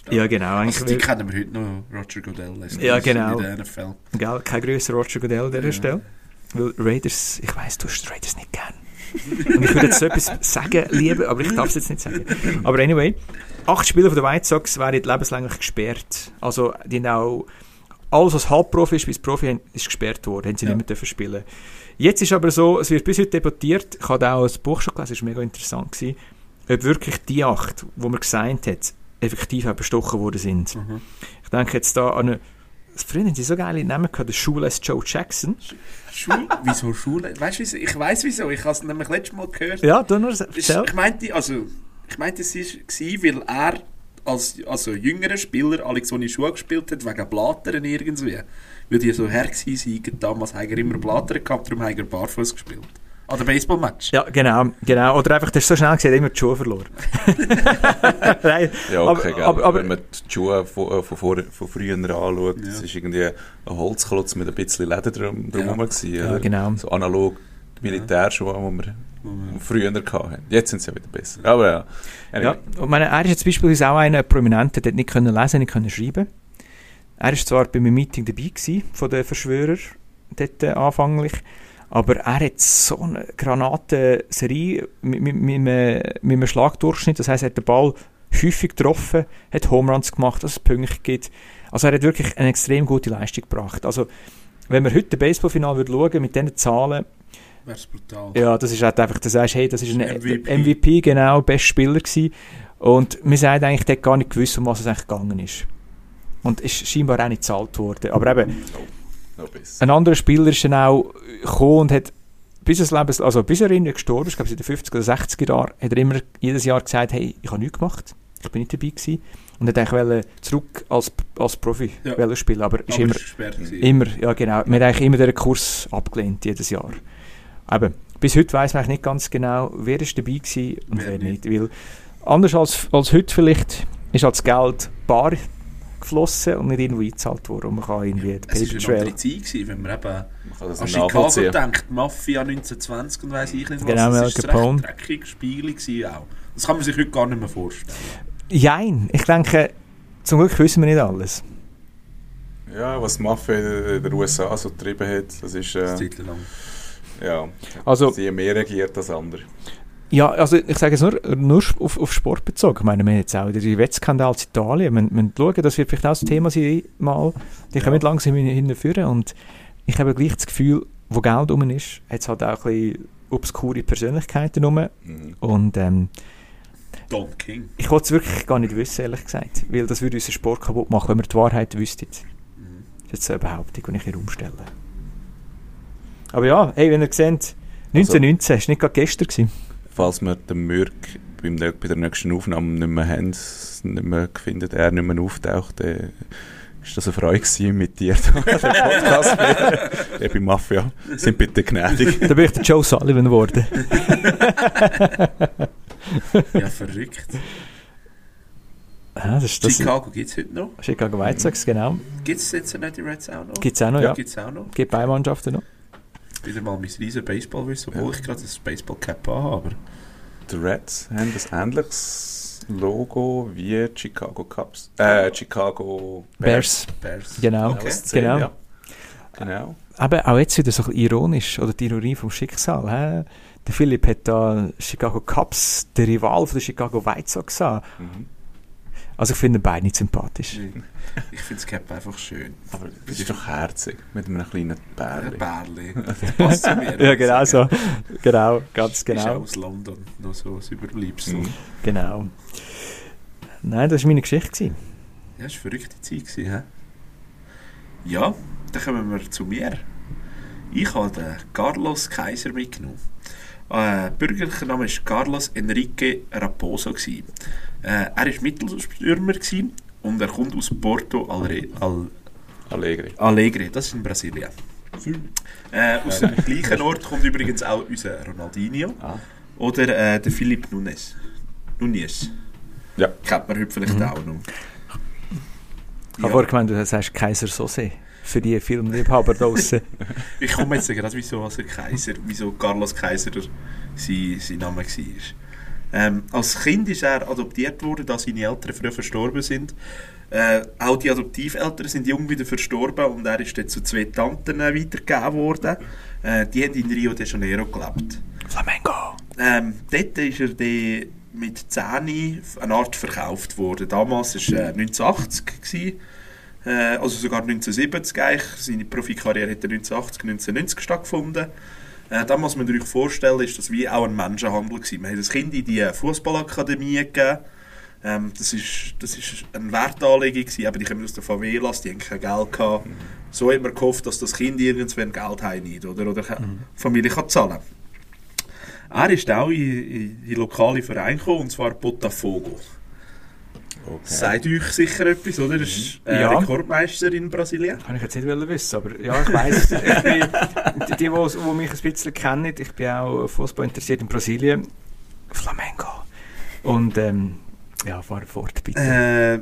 Ja, genau. Also die kennen wir heute noch, Roger Goodell. ist Ja, genau. In der NFL. Gell, kein grösser Roger Goodell an dieser Ja. Stelle. Weil Raiders, ich weiss, du hast Raiders nicht gern. Und ich würde jetzt so etwas sagen, lieben, aber ich darf es jetzt nicht sagen. Aber anyway, acht Spieler von der White Sox werden lebenslänglich gesperrt. Also, die haben auch, alles was Halbprofi ist bis Profi ist gesperrt worden, haben sie Ja. nicht mehr spielen. Jetzt ist aber so, es wird bis heute debattiert, ich habe auch ein Buch schon gelesen, das war mega interessant, gewesen, ob wirklich die acht, die man gesagt hat, effektiv auch bestochen worden sind. Mhm. Ich denke jetzt da an eine, früher haben sie so geile Namen gehabt, der Shoeless Joe Jackson. Schule? Wieso Schule? Weißt du, wieso? ich weiß wieso. Ich habe es nämlich letztes Mal gehört. Ja, du nur erzähl. Ich meinte, also, ich meinte, es war, weil er als also jüngerer Spieler alle so in Schuhe gespielt hat, wegen Blatern irgendwie. Weil die so her sind, damals haben er immer Blatern gehabt, darum haben er barfuß gespielt. An der Baseball-Match. Ja, genau, genau. Oder einfach, das ist so schnell gesehen, immer die Schuhe verloren. [LAUGHS] Nein, Ja, okay, aber, aber, aber, Wenn man die Schuhe von, äh, von, vor, von früher anschaut, Ja. das ist irgendwie ein Holzklotz mit ein bisschen Leder drum, drumherum gewesen, ja, oder? genau. So analog die Militärschuhe, die wir früher hatten. Jetzt sind sie ja wieder besser. Aber ja. Ja, und meine, er ist jetzt beispielsweise auch einer Prominenter, der nicht können lesen, nicht können schreiben. Er ist zwar bei einem Meeting dabei gewesen, von den Verschwörern, dort äh, aber er hat so eine Granatenserie mit, mit, mit, einem, mit einem Schlagdurchschnitt, das heisst, er hat den Ball häufig getroffen, hat Home Runs gemacht, dass es Punkte gibt. Also er hat wirklich eine extrem gute Leistung gebracht. Also wenn wir heute Baseballfinal würde schauen mit diesen Zahlen, Wäre brutal. ja, das ist halt einfach, du sagst, hey, das ist ein MVP. MVP, genau, bester Spieler gewesen. Und wir sagen eigentlich, der hat gar nicht gewusst, um was es eigentlich gegangen ist. Und ist scheinbar auch nicht gezahlt worden. Aber eben, Noch besser. ein anderer Spieler ist dann auch gekommen und hat bis, das Leben, also bis er gestorben ist, glaube ich in den 50er oder 60er Jahren, hat er immer jedes Jahr gesagt, hey, ich habe nichts gemacht, ich bin nicht dabei gewesen. Und hat eigentlich zurück als, als Profi Ja. spielen, aber ist Aber immer, es war gesperrt. gewesen. Immer, ja genau. Wir haben eigentlich immer den Kurs abgelehnt, jedes Jahr. Eben, bis heute weiß man eigentlich nicht ganz genau, wer ist dabei war und Wer wer, nicht. nicht. Weil anders als, als heute vielleicht ist halt das Geld bar geflossen und nicht irgendwo eingezahlt worden. Und man kann irgendwie den Es war eine andere Zeit, gewesen, wenn man eben Man das an Chicago denkt, Mafia 1920 und weiss ich nicht was. Genau, das ist ein recht dreckiges Spiel auch. Das kann man sich heute gar nicht mehr vorstellen. Jein, ich denke, zum Glück wissen wir nicht alles. Ja, was die Mafia in den USA so getrieben hat, das ist, Das äh, Zeit lang. Ja, Also, sie haben mehr regiert als andere. ja, also ich sage es nur, nur auf, auf Sport bezogen. Ich meine, wir haben jetzt auch die Wettskandal in Italien. Wir müssen schauen, das wird vielleicht auch das Thema sein, mal. Die kommen langsam hin- hinführen und ich habe gleich das Gefühl, wo Geld rum ist, hat es halt auch ein bisschen obskure Persönlichkeiten rum. Mhm. Und ähm, Don King. ich wollte es wirklich gar nicht wissen, ehrlich gesagt. Weil das würde unseren Sport kaputt machen, wenn wir die Wahrheit wüssten. Mhm. Das ist jetzt so eine Behauptung, die ich hier umstelle. Aber ja, hey, wenn ihr seht, 1919, das war nicht gerade gestern. Gewesen. Falls wir den Mürk beim, bei der nächsten Aufnahme nicht mehr haben, nicht mehr findet, er nicht mehr auftaucht, dann ist das eine Freude gewesen, mit dir den Podcast. [LAUGHS] Ja, bei Mafia. Sind bitte gnädig. Da bin ich der Joe Sullivan geworden. [LAUGHS] Ja, verrückt. Ja, das ist das Chicago gibt es heute noch. Chicago White Sox, genau. Gibt es jetzt nicht die Reds auch noch? Gibt es auch noch, ja. Gibt es auch noch. Gibt beide Mannschaften noch. Wieder mal mein riesen Baseballwissen, obwohl ich gerade das Baseball-Cap habe. Aber Die Reds haben ein ähnliches Logo wie die Chicago Cubs. Äh, Chicago Bears. Bears. Genau. Okay. Genau. Ja. Genau. Aber auch jetzt wieder so ein bisschen ironisch, oder die Ironie vom Schicksal. Hä? Der Philipp hat da Chicago Cubs, der Rival von der Chicago White Sox. Mhm. Also ich finde beide nicht sympathisch. Ich finde das Cap einfach schön. Aber das ist doch herzig, mit einem kleinen Ein Bärli. Bärli. [LAUGHS] Das passt zu mir. Ja, genau so. Genau, ganz Ist auch genau. aus London. Noch so ein Überbleibsel. Mhm. Genau. Nein, das war meine Geschichte. gewesen. Ja, das war eine verrückte Zeit. Gewesen, hä? Ja, dann kommen wir zu mir. Ich habe den Carlos Kaiser mitgenommen. Äh, bürgerlicher Name war Carlos Enrique Raposo. gewesen. Äh, er war Mittelstürmer gewesen und er kommt aus Porto Alre Al Allegri. Alegre, das ist in Brasilien. Äh, aus dem gleichen Ort kommt übrigens auch unser Ronaldinho Ah. oder äh, der Philipp Nunes. Nunes. Ja. Kennt man heute vielleicht auch noch. Ich habe vorher gemeint, du sagst Kaiser Sose. Für die Filmliebhaber [LAUGHS] draußen. Ich komme jetzt gerade, wieso also Kaiser, wieso Carlos Kaiser sein, sein Name war. Ähm, als Kind ist er adoptiert worden, da seine Eltern früh verstorben sind. Äh, auch die Adoptiveltern sind jung wieder verstorben und er ist dann zu zwei Tanten äh, weitergegeben worden. Äh, die haben in Rio de Janeiro gelebt. Flamengo. Ähm, dort ist er dann mit 10 eine Art verkauft worden. Damals war es äh, 1980, gewesen, äh, also sogar 1970 eigentlich. Seine Profikarriere hat er 1980, 1990 stattgefunden. Äh, da muss man sich vorstellen, ist das wie auch ein Menschenhandel gewesen. Man hat das Kind in die Fußballakademie gegeben. Ähm, das ist, das ist eine Wertanlegung gewesen, aber die kommen aus der Favelas, die haben kein Geld gehabt. So hat man gehofft, dass das Kind irgendwann Geld hat oder, oder die Familie kann zahlen Er ist auch in, in die lokale Verein gekommen, und zwar Botafogo. Okay. Sagt euch sicher etwas, oder? Er ist äh, Ja. Rekordmeister in Brasilien. Kann ich jetzt nicht wissen, aber ja, ich weiss. ich bin, die, die, die, die mich ein bisschen kennen, ich bin auch Fußball interessiert in Brasilien. Flamengo. Und ähm, ja, fahr fort, bitte. Äh,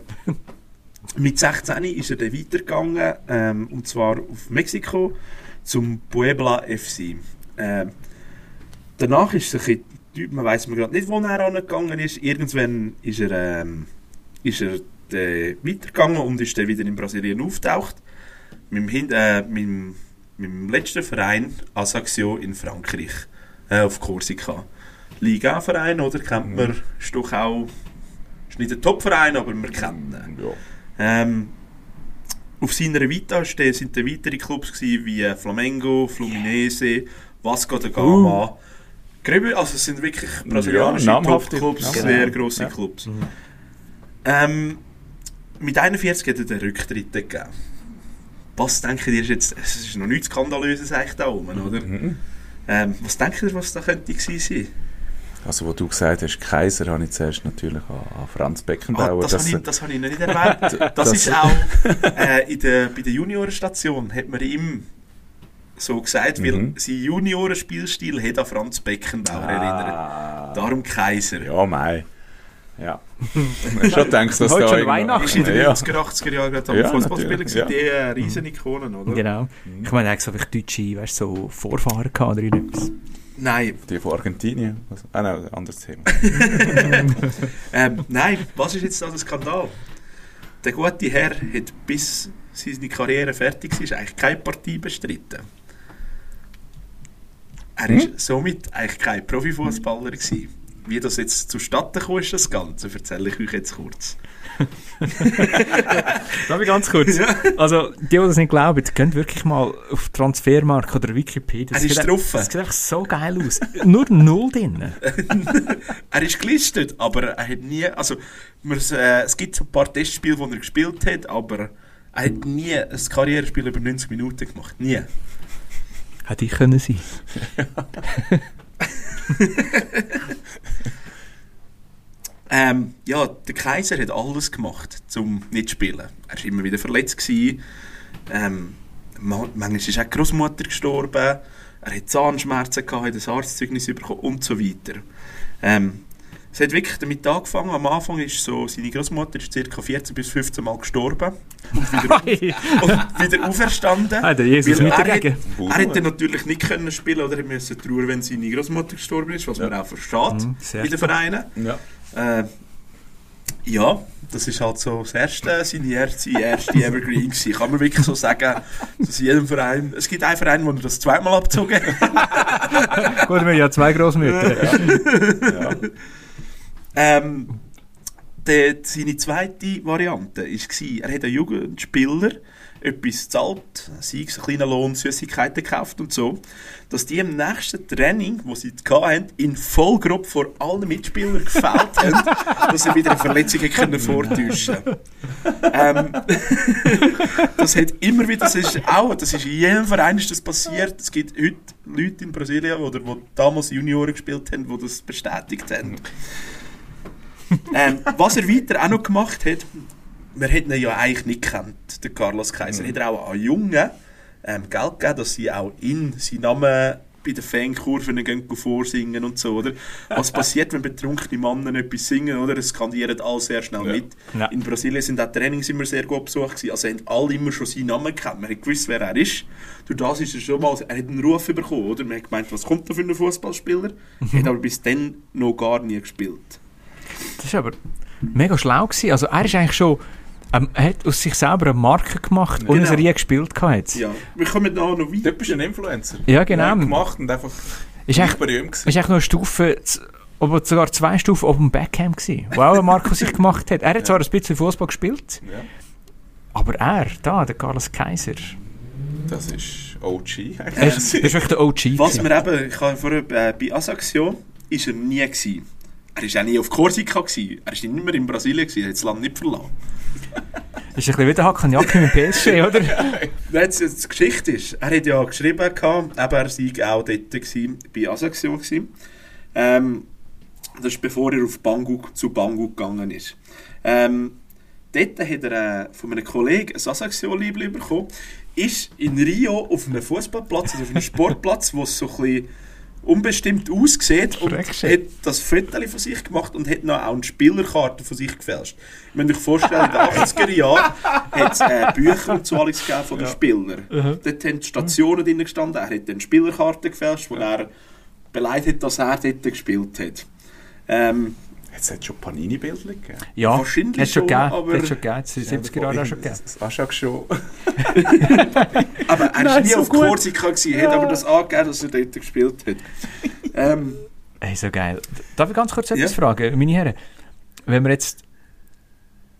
mit 16 ist er dann weitergegangen, ähm, und zwar auf Mexiko zum Puebla FC. Ähm, danach ist er ein bisschen, man weiß man gerade nicht, wo er angegangen ist. Irgendwann ist er, ähm, ist er äh, weitergegangen und ist dann wieder in Brasilien auftaucht. Mit dem, äh, mit, dem, mit dem letzten Verein Ajaccio in Frankreich, äh, auf Korsika. Liga-Verein, oder? Kennt man, ist doch auch ist nicht ein Top-Verein, aber wir kennen ihn. Ja. Ähm, auf seiner Vita sind dann weitere Clubs wie äh, Flamengo, Fluminense, Vasco da Gama. Gröbe, also es sind wirklich brasilianische Ja, Top-Clubs, sehr grosse Ja. Clubs. Ähm, mit 41 hat er den Rücktritt gegeben. Was denkt ihr ist jetzt, es ist noch nichts Skandalöses eigentlich da oben, oder? Mhm. Ähm, was denkt ihr, was da könnte gewesen sein? Also, wo du gesagt hast, Kaiser, habe ich zuerst natürlich an, an Franz Ah, Beckenbauer. das dass- habe ich, das habe ich noch nicht erwähnt. [LAUGHS] Das, Das- ist auch [LAUGHS] äh, in der, bei der Juniorenstation hat man ihm so gesagt, weil Mhm. sein Juniorenspielstil hat an Franz Beckenbauer erinnert. ah, Darum Kaiser. Ja, mei. Ja. Ich habe schon gedacht, dass Heute da schon Weihnachten. In den Ja. 90er, 80er Jahren gerade am Ja, Fußballspieler ja. die äh, riesen Ikonen, oder? Genau. Ich meine, hat so vielleicht deutsche, weißt, du, so Vorfahren gehabt oder irgendetwas. Nein, Die von Argentinien. Also, ah, nein, anderes Thema. [LAUGHS] ähm, nein, was ist jetzt da der Skandal? Der gute Herr hat bis seine Karriere fertig war, eigentlich keine Partie bestritten. Er Hm? ist somit eigentlich kein Profifußballer gewesen. Wie das jetzt zustande gekommen ist, das Ganze, erzähle ich euch jetzt kurz. [LAUGHS] Darf ich ganz kurz? Also, die, die das nicht glauben, könnt wirklich mal auf Transfermarkt oder Wikipedia. Er ist sieht- drauf. Das sieht einfach so geil aus. Nur null drin. [LAUGHS] Er ist gelistet, aber er hat nie, also äh, es gibt so ein paar Testspiele, wo er gespielt hat, aber er hat nie ein Karrierespiel über 90 Minuten gemacht. Nie. Hätte ich können sein. [LAUGHS] [LAUGHS] Ähm, ja, der Kaiser hat alles gemacht, um nicht zu spielen. Er war immer wieder verletzt. Ähm, ma- manchmal ist auch die Großmutter gestorben. Er hat Zahnschmerzen gehabt, hat ein Arztzeugnis bekommen und so weiter. Ähm, es hat wirklich damit angefangen. Am Anfang ist so, seine Großmutter ist ca. 14 bis 15 Mal gestorben und wieder, [LAUGHS] und wieder auferstanden. Ah, der Jesus er hat- Er hätte natürlich nicht können spielen oder er musste trauern, wenn seine Großmutter gestorben ist, was man auch versteht Mhm, in den Vereinen. Ja. Äh, ja, das ist halt so das erste, seine erste, erste Evergreen gewesen. Kann man wirklich so sagen, dass in jedem Verein, es gibt einen Verein, wo er das zweimal abgezogen hat. [LAUGHS] Gut, wir haben ja zwei Großmütter. Ja. Ähm, die, seine zweite Variante war, er hat einen Jugendspieler etwas gezahlt, sei es einen kleinen Lohn, Süßigkeiten gekauft und so, dass die im nächsten Training, wo sie hatten, in Vollgruppe vor allen Mitspielern gefällt haben, [LAUGHS] dass sie wieder eine Verletzung können vortäuschen ähm, [LAUGHS] Das hat immer wieder, das ist auch, das ist in jedem Verein ist das passiert. Es gibt heute Leute in Brasilien, oder die damals Junioren gespielt haben, die das bestätigt haben. Ähm, was er weiter auch noch gemacht hat, wir hätten ihn ja eigentlich nicht gekannt, den Carlos Kaiser. Hat er auch an Jungen ähm, Geld gegeben, dass sie auch in seinen Namen bei den Fankurven gehen vorsingen und so, oder? Was [LAUGHS] passiert, wenn betrunkene Männer etwas singen, oder? Es skandieren alle sehr schnell Ja. mit. Ja. In Brasilien sind auch Trainings immer sehr gut besucht gewesen. Also haben alle immer schon seinen Namen gekannt. Man hat gewusst, wer er ist. Durch das ist er schon mal, er hat einen Ruf bekommen, oder? Man hat gemeint, was kommt da für ein Fußballspieler? [LAUGHS] hat aber bis dann noch gar nie gespielt. Das ist aber mega schlau gewesen. Also er ist eigentlich schon, ähm, er hat aus sich selber eine Marke gemacht, ohne Genau. dass er je gespielt hat. Ja, wir kommen da noch weiter. Du bist ein Influencer. Ja, genau. Ja, gemacht und einfach Ist echt, berühmt ist echt noch eine Stufe, aber sogar zwei Stufen oben Beckham gewesen, wo auch ein Marco sich gemacht hat. Er hat zwar ein bisschen Fußball gespielt, Ja, aber er, da, der Carlos Kaiser, das ist OG. er das ist wirklich der OG. Was wir eben, ich habe vorher, äh, bei Ajaccio ist er nie gewesen. Er war auch nie auf Korsika. Gewesen. Er war nicht mehr in Brasilien. Gewesen. Er hat das Land nicht verlassen. ist ein bisschen wieder Hackernjacke mit dem PSG, [LAUGHS] oder? Jetzt, die Geschichte ist, er hat ja geschrieben, gehabt, eben, er sei auch dort gewesen, bei. Gewesen. Ähm, das ist bevor er auf Bangu, zu Bangu gegangen ist. Ähm, dort hat er äh, von einem Kollegen ein Sasaxio-Liebling bekommen, ist in Rio auf einem Fußballplatz, also auf einem Sportplatz, wo es so ein bisschen unbestimmt aussieht und hat das Foto von sich gemacht und hat noch auch eine Spielerkarte von sich gefälscht. Ich muss euch vorstellen, in den 80er Jahren hat es äh, Bücher und so alles gegeben von den Spielern. Dort haben die Stationen drin gestanden, er hat dann Spielerkarten gefälscht, wo er beleidigt hat, dass er dort gespielt hat. Ähm, Jetzt hat es schon Panini-Bilder gegeben. Ja, Wahrscheinlich hat schon gegeben. aber- Hat schon gegeben. In den 70er Jahren auch schon gegeben. Das Aschak schon. [LAUGHS] Aber er war nie so auf gut. Korsika, gewesen, hat aber das angegeben, dass er dort gespielt hat. ähm, Hey, so geil. Darf ich ganz kurz etwas Ja. fragen, meine Herren? Wenn wir jetzt,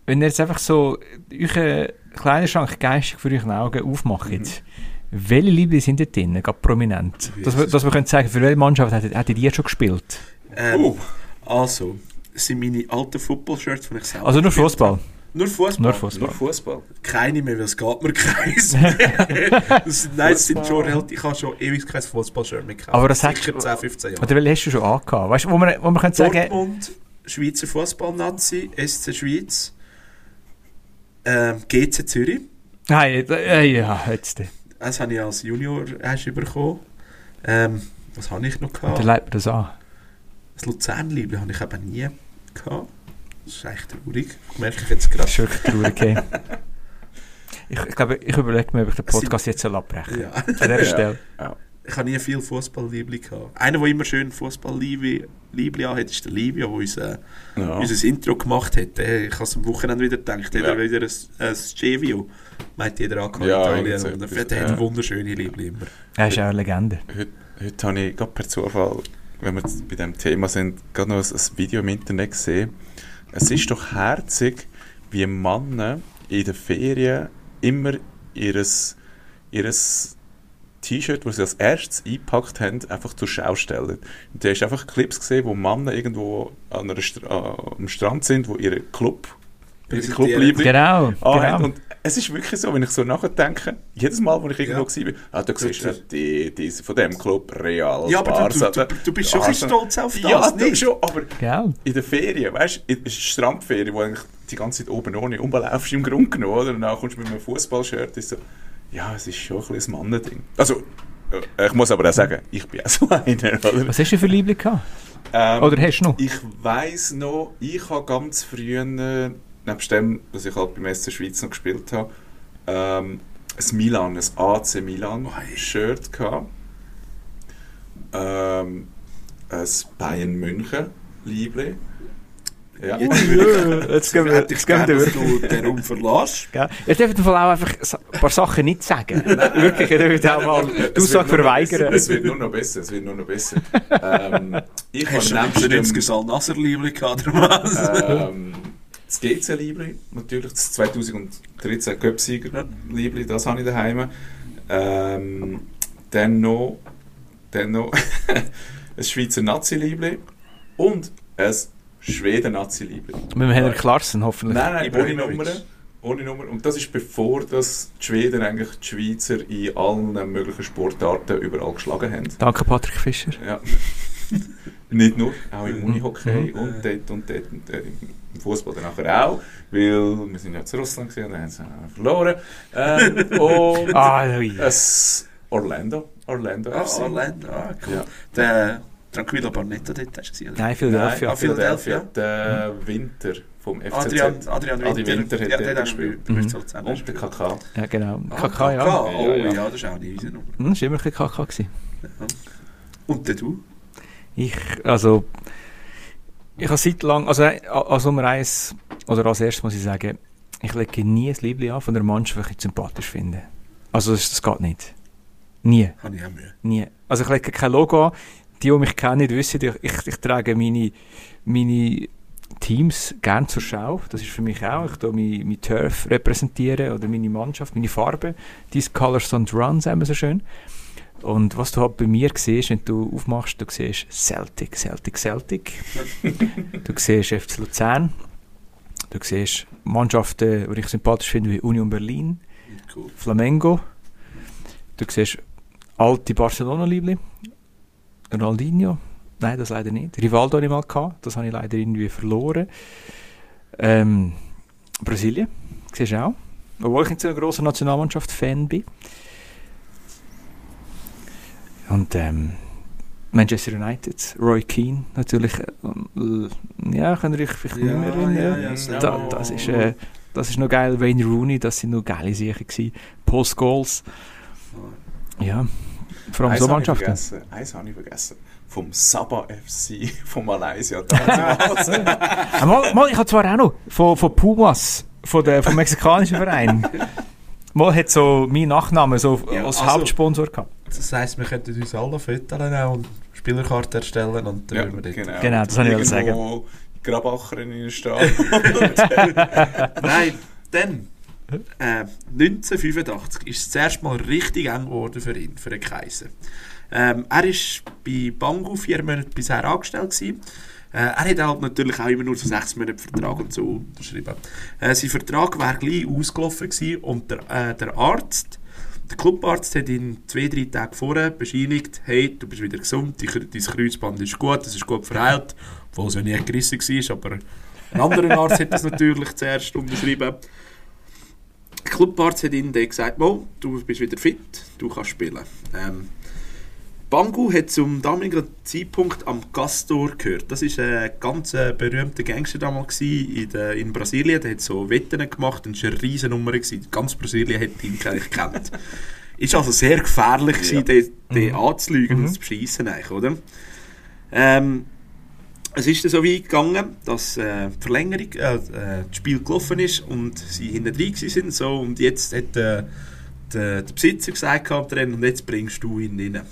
wenn ihr jetzt einfach so euren Kleiderschrank geistig für euren Augen aufmacht, welche Liebe sind da drin, gerade prominent? Dass wir, dass wir können sagen, für welche Mannschaft hättet, ihr schon gespielt? ähm, Oh. Also, sind meine alten Football-Shirts, die ich selber Also nur Fußball. Nur Fußball? Nur Fußball. Nur Fußball. Keine mehr, weil es geht mir keins. [LAUGHS] das sind, nein, es sind schon relativ, ich habe schon ewig kein Fußball-Shirt mehr gekauft. Aber das hast du- 10, 15 Jahre. Oder welche hast du schon angehabt? Weißt du, wo man, wo man könnte sagen, Dortmund, Schweizer Fußball-Nazi, SC Schweiz, ähm, GC Zürich. hey, hey, ja, jetzt. Das habe ich als Junior erst bekommen. Ähm, was habe ich noch gehabt? leitet mir das an. Das Luzern-Liebling habe ich eben nie gehabt. Das ist echt traurig. Merke ich jetzt Das gerade. ist wirklich traurig. hey. Ich, ich glaube, ich überlege mir, ob ich den Podcast jetzt soll abbrechen Ja. An dieser Stelle. Ich habe nie viel Fußball-Liebling gehabt. Einer, der immer schön Fußball-Liebling hat, ist der Livio, der unser, Ja. unser Intro gemacht hat. Der- Ich habe es am Wochenende wieder gedacht, Ja. ja. wieder ein, ein Scevio. Meint jeder an Ja, Italien. Und der ja. hat wunderschöne Liebling immer. Er ist auch eine Legende. Heute, heute habe ich gerade per Zufall, wenn wir jetzt bei diesem Thema sind, gerade noch ein, Video im Internet gesehen. Es ist doch herzig, wie Männer in den Ferien immer ihres, ihres T-Shirt, das sie als erstes eingepackt haben, einfach zur Schau stellen. Und da hast einfach Clips gesehen, wo Männer irgendwo an äh, am Strand sind, wo ihre Club, ihre Präsentieren. Clubliebling Genau, Ah, genau. Und es ist wirklich so, wenn ich so nachdenke, jedes Mal, wo ich irgendwo Ja. war, ah, da siehst du die, die von dem Club Real, Ja, aber du, Barca, du, du, du bist schon ein bisschen Arsenal. stolz auf das, Ja, du nicht? schon, aber Gell? in der Ferien, weißt du, in der Strandferien, wo eigentlich die ganze Zeit oben ohne rumlaufst im Grunde genommen, oder? Und dann kommst du mit einem Fußballshirt, ist so, ja, es ist schon ein bisschen ein Mannending. Also, äh, ich muss aber auch sagen, ich bin auch so [LAUGHS] einer, oder? Was hast du für Liebling gehabt? Ähm, Oder hast du noch? ich weiss noch, ich habe ganz früh, äh, nebst dem, dass ich halt beim SC Schweiz noch gespielt habe, ähm, ein Milan, ein AC Milan Shirt gehabt. Ähm, ein Bayern München Liebling. Ja. [LAUGHS] Jetzt gehen wir, Hätte ich jetzt gehen wir gerne, durch. dass du den Raum verlässt. Ihr dürft im Fall auch einfach ein paar Sachen nicht sagen. [LAUGHS] Wirklich, ihr dürft auch mal [LAUGHS] die Aussage verweigern. Es wird nur noch besser, es wird nur noch besser. ähm, ich Hast du habe nebst nebst dem dem, Gesal Nasser Liebling gehabt, oder was? ähm, das GC Liebling, natürlich, das 2013 Cup-Sieger Liebling, das habe ich daheim. Ähm, dann noch, dann noch [LAUGHS] ein Schweizer Nazi-Liebling und ein Schweden Nazi-Liebling. Mit dem Henrik Larsen hoffentlich. Nein, nein, ohne Ibrahimovic. Nummer. Ohne Nummer. Und das ist bevor das die Schweden eigentlich die Schweizer in allen möglichen Sportarten überall geschlagen haben. Danke, Patrick Fischer. Ja. [LAUGHS] Nicht nur, auch im Mhm. Unihockey und dort und dort und dort. Im Fußball dann nachher auch, weil wir sind ja zu Russland gewesen und dann haben sie verloren. Ähm, [LAUGHS] und Ah, es Orlando. Orlando Ah, FC. Orlando, ah, cool. Ja. Der Tranquillo Barnetto dort hast du gesehen. Nein, Nein, Philadelphia. ah, Philadelphia. Der Winter vom FCZ. Adrian, Adrian Winter. Adi Winter hat ja, den gespielt. Mhm. Und der. KK. Ja, genau. Ah, KK, ja. KK, Oh Ja, ja. ja, das ist auch nicht unsere Nummer. Hm, das war immer ein bisschen KK. Gewesen. Und der du? Ich, also, ich habe seit lang, also äh, als Nummer eins, oder als erstes muss ich sagen, ich lege nie ein Liebling an von der Mannschaft, die ich sympathisch finde. Also das, das geht nicht. Nie, Habe ich auch Mühe. nie. Also ich lege kein Logo an. Die, die mich kennen, wissen, ich, ich, ich trage meine, meine Teams gern zur Schau. Das ist für mich auch. Ich tue mein, mein Turf repräsentieren oder meine Mannschaft, meine Farbe. These Colors don't run, sagen wir so schön. Und was du halt bei mir siehst, wenn du aufmachst, du siehst Celtic, Celtic, Celtic. du siehst FC Luzern. Du siehst Mannschaften, die ich sympathisch finde, wie Union Berlin, Cool. Flamengo. Du siehst alte Barcelona-Liebling. Ronaldinho. Nein, das leider nicht. Rivaldo hatte ich mal gehabt. Das habe ich leider irgendwie verloren. Ähm, Brasilien, siehst du auch. Obwohl ich nicht so ein grosser Nationalmannschaft-Fan bin. Und ähm, Manchester United, Roy Keane natürlich. Äh, ja, könnt ihr euch vielleicht Ja, nicht mehr erinnern. ja, ja, da, das, ist, äh, das ist noch geil. Wayne Rooney, das sind noch geile Sachen gewesen. Paul Scholes. Ja, vor allem so Mannschaften. Eins habe ich vergessen. Vom Sabah FC [LAUGHS] von Malaysia. damals. [LAUGHS] Ah, mal, mal, ich habe zwar auch noch von, von Pumas, von der, vom mexikanischen Verein. [LAUGHS] Mal hat so mein Nachname so Ja, als also- Hauptsponsor gehabt. Das heisst, wir könnten uns alle nehmen und Spielerkarten erstellen und dann ja, würden wir dort... genau. Genau, das wollte ich sagen. Irgendwo Grabacher in der Stadt. [LAUGHS] Nein, dann... Äh, 1985 ist es das erste Mal richtig eng geworden für ihn, für den Kaiser. Ähm, er war bei Bangu vier Monate bisher angestellt. Gewesen. Äh, er hat halt natürlich auch immer nur so sechs Monate Vertrag und so unterschrieben. Äh, sein Vertrag wäre gleich ausgelaufen gewesen und der, äh, der Arzt, der Clubarzt hat ihn zwei, drei Tage vorher bescheinigt, hey, du bist wieder gesund, dein Kreuzband ist gut, es ist gut verheilt, obwohl es ja nie gerissen war, aber ein anderer Arzt hat das natürlich zuerst unterschrieben. Der Clubarzt hat ihm dann gesagt, Mo, du bist wieder fit, du kannst spielen. Ähm, Bangu hat zum damaligen Zeitpunkt am Castor gehört. Das ist ein ganz äh, berühmter Gangster damals in, der, in Brasilien. Der hat so Wetten gemacht und es war eine riesen Nummer. Gewesen. Ganz Brasilien hat ihn eigentlich gekannt. [LAUGHS] Ist also sehr gefährlich gewesen, den, den anzulügen und zu beschissen oder? Ähm, es ist dann so weit gegangen, dass äh, die Verlängerung, äh, äh, das Spiel gelaufen ist und sie hinten drin sind. So, und jetzt hat äh, der, der Besitzer gesagt drin, und jetzt bringst du ihn rein.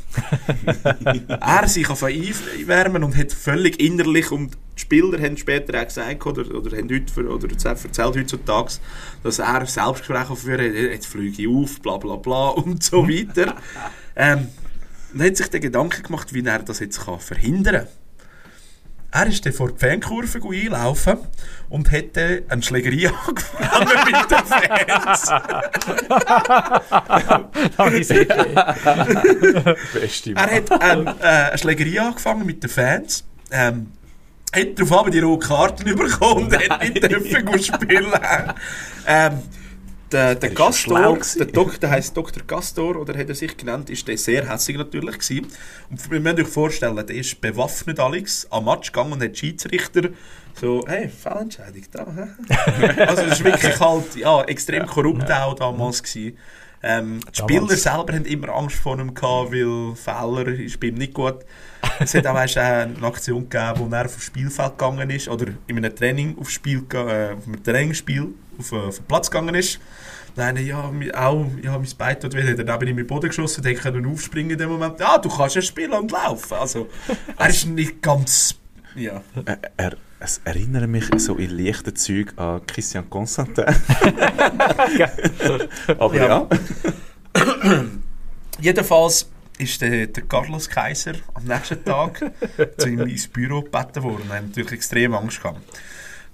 [LAUGHS] er sich auf einwärmen und hat völlig innerlich, und die Spieler haben später auch gesagt, oder, oder haben heute, oder erzählt heutzutage, dass er Selbstgespräche führen, jetzt fliege ich auf, bla bla bla und so weiter. [LAUGHS] ähm, und hat sich den Gedanken gemacht, wie er das jetzt kann verhindern kann. Er ist dann vor die Fankurve einlaufen und hätte eine Schlägerei [LAUGHS] angefangen mit den Fans. [LAUGHS] Habe ich. Beste Er hat ähm, äh, eine Schlägerei angefangen mit den Fans. Ähm, hat darauf aber die roten Karten [LAUGHS] bekommen und hat nicht dürfen spielen. Ähm, der, der Gastor, der Doktor heisst Dr. Gastor, oder hat er sich genannt, ist der sehr hässlich natürlich gewesen. Und wir müssen euch vorstellen, der ist bewaffnet Alex am Match gegangen und hat Schiedsrichter so, hey, Fehlentscheidung da. [LAUGHS] also das ist wirklich halt, ja, extrem korrupt auch damals gewesen. Ähm, die Spieler selber haben immer Angst vor ihm gehabt, weil Fehler ist bei ihm nicht gut. Es hat auch weißt, eine Aktion gegeben, wo er aufs Spielfeld gegangen ist oder in einem Training aufs Spiel, äh, auf einem Trainingsspiel auf, äh, auf den Platz gegangen ist. Dann ja, auch, ja, mein Bein tut weh, hat er neben ihm in den Boden geschossen, der konnte aufspringen in dem Moment. Ja, du kannst ja spielen und laufen. Also, er ist nicht ganz, ja. Er, er, es erinnert mich so in leichten Zügen an Christian Constantin. [LAUGHS] Aber ja. [CLEARS THROAT] Jedenfalls ist der, der Carlos Kaiser am nächsten Tag [LAUGHS] zu ihm ins Büro gebeten worden. Er hat natürlich extrem Angst gehabt.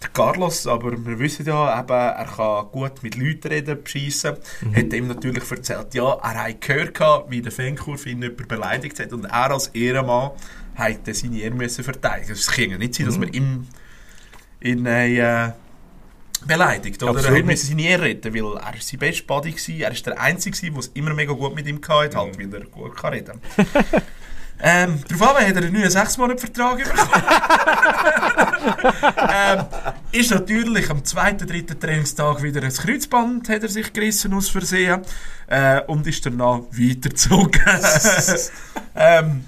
Der Carlos, aber wir wissen ja, eben, er kann gut mit Leuten reden, beschissen, hat ihm natürlich erzählt, ja, er hat gehört, wie der Fankurve ihn jemand beleidigt hat und er als Ehrenmann hat seine Ehre müssen verteidigen. Es kann ja nicht sein, dass man ihm in eine, äh, beleidigt, oder? Absolut Er musste seine Ehre retten, weil er war sein bester Buddy, gewesen. er war der Einzige, der es immer mega gut mit ihm hatte, halt, weil er gut kann reden [LAUGHS] ähm, Daraufhin hat er einen neuen 6 Monate Vertrag bekommen. [LAUGHS] ähm, ist natürlich am zweiten, dritten Trainingstag wieder ein Kreuzband hat er sich gerissen aus Versehen äh, und ist danach weitergezogen. [LAUGHS] ähm,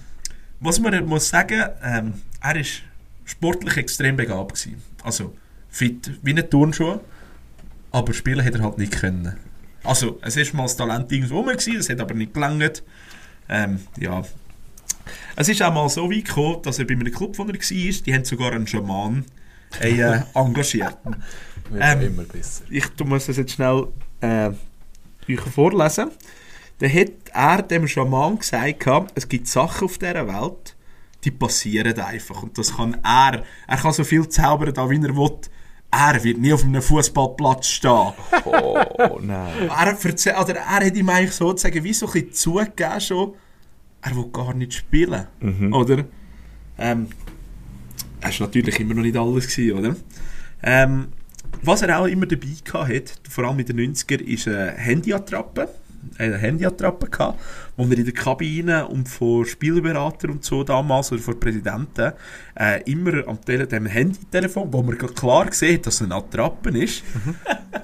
was man muss sagen, ähm, er ist sportlich extrem begabt gewesen. Also fit wie ein Turnschuh, aber spielen hat er halt nicht können. Also es ist mal das Talent irgendwo rum gewesen, es hat aber nicht gelangt. Ähm, ja. Es ist auch mal so weit gekommen, dass er bei einem Club, wo er war, die haben sogar einen Schaman äh, [LAUGHS] engagiert. Wird Ähm, immer besser. ich du muss das jetzt schnell äh, euch vorlesen. Dann hat er dem Schaman gesagt, es gibt Sachen auf dieser Welt, die passieren einfach. Und das kann er. Er kann so viel zaubern, da, wie er will. Er wird nie auf einem Fußballplatz stehen. Oh nein. er, oder er hat ihm eigentlich sozusagen wie so ein bisschen zugegeben schon, er will gar nicht spielen. Oder? Ähm, er war natürlich immer noch nicht alles, gewesen, oder? Ähm, Was er auch immer dabei hatte, vor allem in den 90er, ist eine Handyattrappe. Eine Handyattrappe gehabt, wo er in der Kabine und vor Spielberatern und so damals oder vor Präsidenten äh, immer am Tele dem Handytelefon, wo man klar sieht, dass es eine Attrappe ist,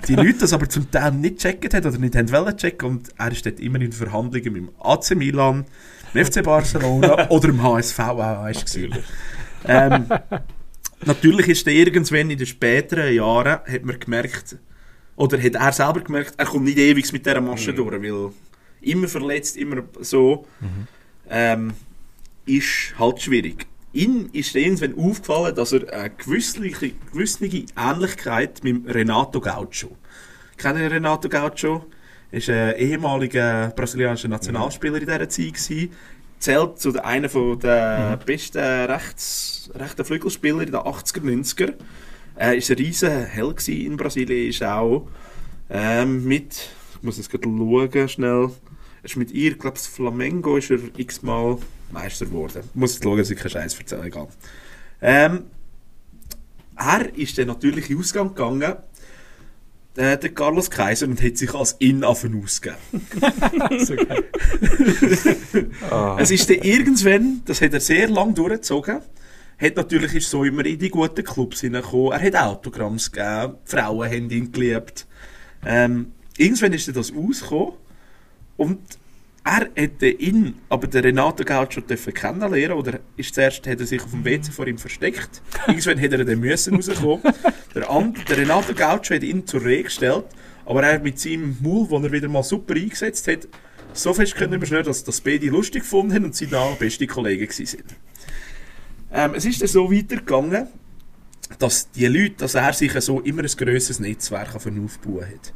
die Leute das aber zum Teil nicht gecheckt haben oder nicht haben wollen checken und er ist dort immer in Verhandlungen mit dem AC Milan, dem FC Barcelona [LAUGHS] oder dem HSV auch. Ist gewesen. ähm, natürlich ist er irgendwann in den späteren Jahren, hat man gemerkt, oder hat er selber gemerkt, er kommt nicht ewig mit dieser Masche durch, weil immer verletzt, immer so, ähm, ist halt schwierig. Ihm ist irgendwann aufgefallen, dass er eine gewisse, gewisse Ähnlichkeit mit Renato Gaucho. Kennen Sie Renato Gaucho? Er war ein ehemaliger brasilianischer Nationalspieler in dieser Zeit. Gewesen. Zählt zu einer der besten rechts, rechten Flügelspieler in den 80er, 90er. Er war ein riesen Held gewesen in Brasilien. Ist auch ähm, mit, ich muss jetzt gerade schauen, schnell. Er ist mit ihr, ich glaube, das Flamengo ist er x-mal Meister geworden. Ich muss jetzt schauen, dass ich keinen Scheiß erzählen egal. Ähm, er ist dann natürlich in den Ausgang gegangen, äh, der Carlos Kaiser, und hat sich als Innaffen ausgegeben. [LAUGHS] [LAUGHS] Es ist dann irgendwann, das hat er sehr lang durchgezogen, hat natürlich ist so immer in die guten Clubs hineingekommen. Er hat Autogramms gegeben, die Frauen haben ihn geliebt. Ähm, irgendwann ist das ausgekommen und er hätte ihn, aber der Renato Gaucho dürfen kennenlernen oder ist zuerst hat er sich auf dem WC vor ihm versteckt. Irgendwann hätte er dann müssen rauskommen. [LAUGHS] Der, And, der Renato Gaucho hat ihn zur Rede gestellt, aber er hat mit seinem Maul, den er wieder mal super eingesetzt hat, so fest können überschneiden, dass das beide lustig gefunden haben und sie da beste Kollegen sind. Ähm, es ist dann so weitergegangen, dass die Leute, dass er sich so immer ein grösseres Netzwerk auf aufbauen hat.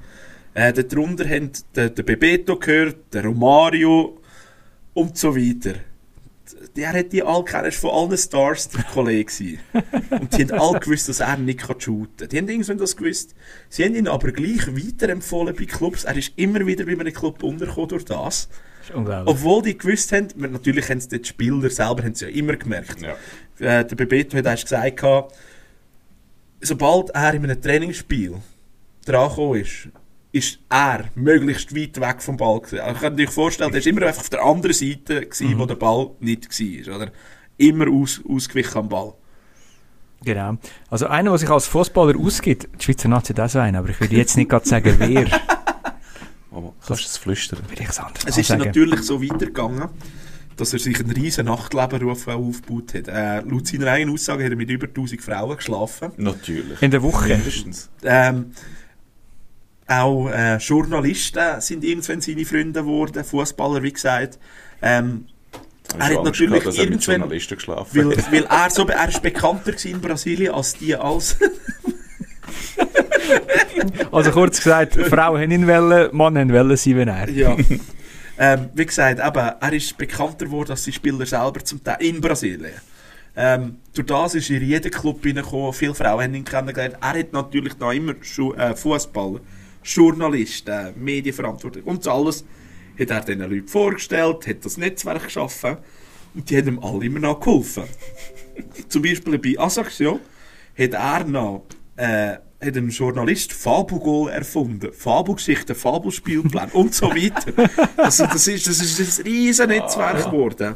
Äh, darunter haben der, der Bebeto gehört, der Romario und so weiter. Der hat die alle kennen, von allen Stars der Kollege gewesen. [LAUGHS] Und die haben alle gewusst, dass er nicht shooten kann. Die haben irgendwann das gewusst. Sie haben ihn aber gleich weiterempfohlen bei Clubs. Er ist immer wieder bei einem Club untergekommen durch das. Obwohl die gewusst haben, natürlich haben es die Spieler selber haben sie ja immer gemerkt. Ja. Äh, der Bebeto hat erst gesagt, sobald er in einem Trainingsspiel dran ist, ist er möglichst weit weg vom Ball gewesen. Also, ich kann euch vorstellen, er war immer einfach auf der anderen Seite, gewesen, wo der Ball nicht war. Oder? Immer aus, ausgewichen am Ball. Genau. Also einer, der sich als Fußballer ausgibt, die Schweizer Nazi hat auch so einen, aber ich würde jetzt nicht gerade sagen, wer. [LAUGHS] Oh, kannst du es flüstern? es ist natürlich so weitergegangen, dass er sich einen riesen Nachtlebenruf aufgebaut hat. Äh, laut seiner eigenen Aussage hat er mit über 1000 Frauen geschlafen. Natürlich. In der Woche. Mindestens. Ähm, auch äh, Journalisten sind irgendwann seine Freunde geworden, Fußballer, wie gesagt. Ähm, Ich Er hat natürlich gehabt, dass er mit irgendwann- Journalisten geschlafen weil, hat. weil er so er ist bekannter in Brasilien als die als [LAUGHS] Also kurz gesagt, Frauen haben ihn wollen, Mann haben wollen sein, wenn er. ja. ähm, wie gesagt, eben, er ist bekannter geworden als die Spieler selber zum Teil in Brasilien. Ähm, durch das ist in jeden Club reingekommen, viele Frauen haben ihn kennengelernt. Er hat natürlich da immer Schu äh, Fußballer, Journalisten, Medienverantwortung und so alles hat er diesen Leuten vorgestellt, hat das Netzwerk geschaffen und die haben ihm alle immer noch geholfen. [LAUGHS] Zum Beispiel bei Asaxio hat er noch äh, hat ein Journalist Fabelgoal erfunden. Fabelgeschichten, Fabelspielpläne und so weiter. Also das ist, das ist ein riesen Netzwerk geworden.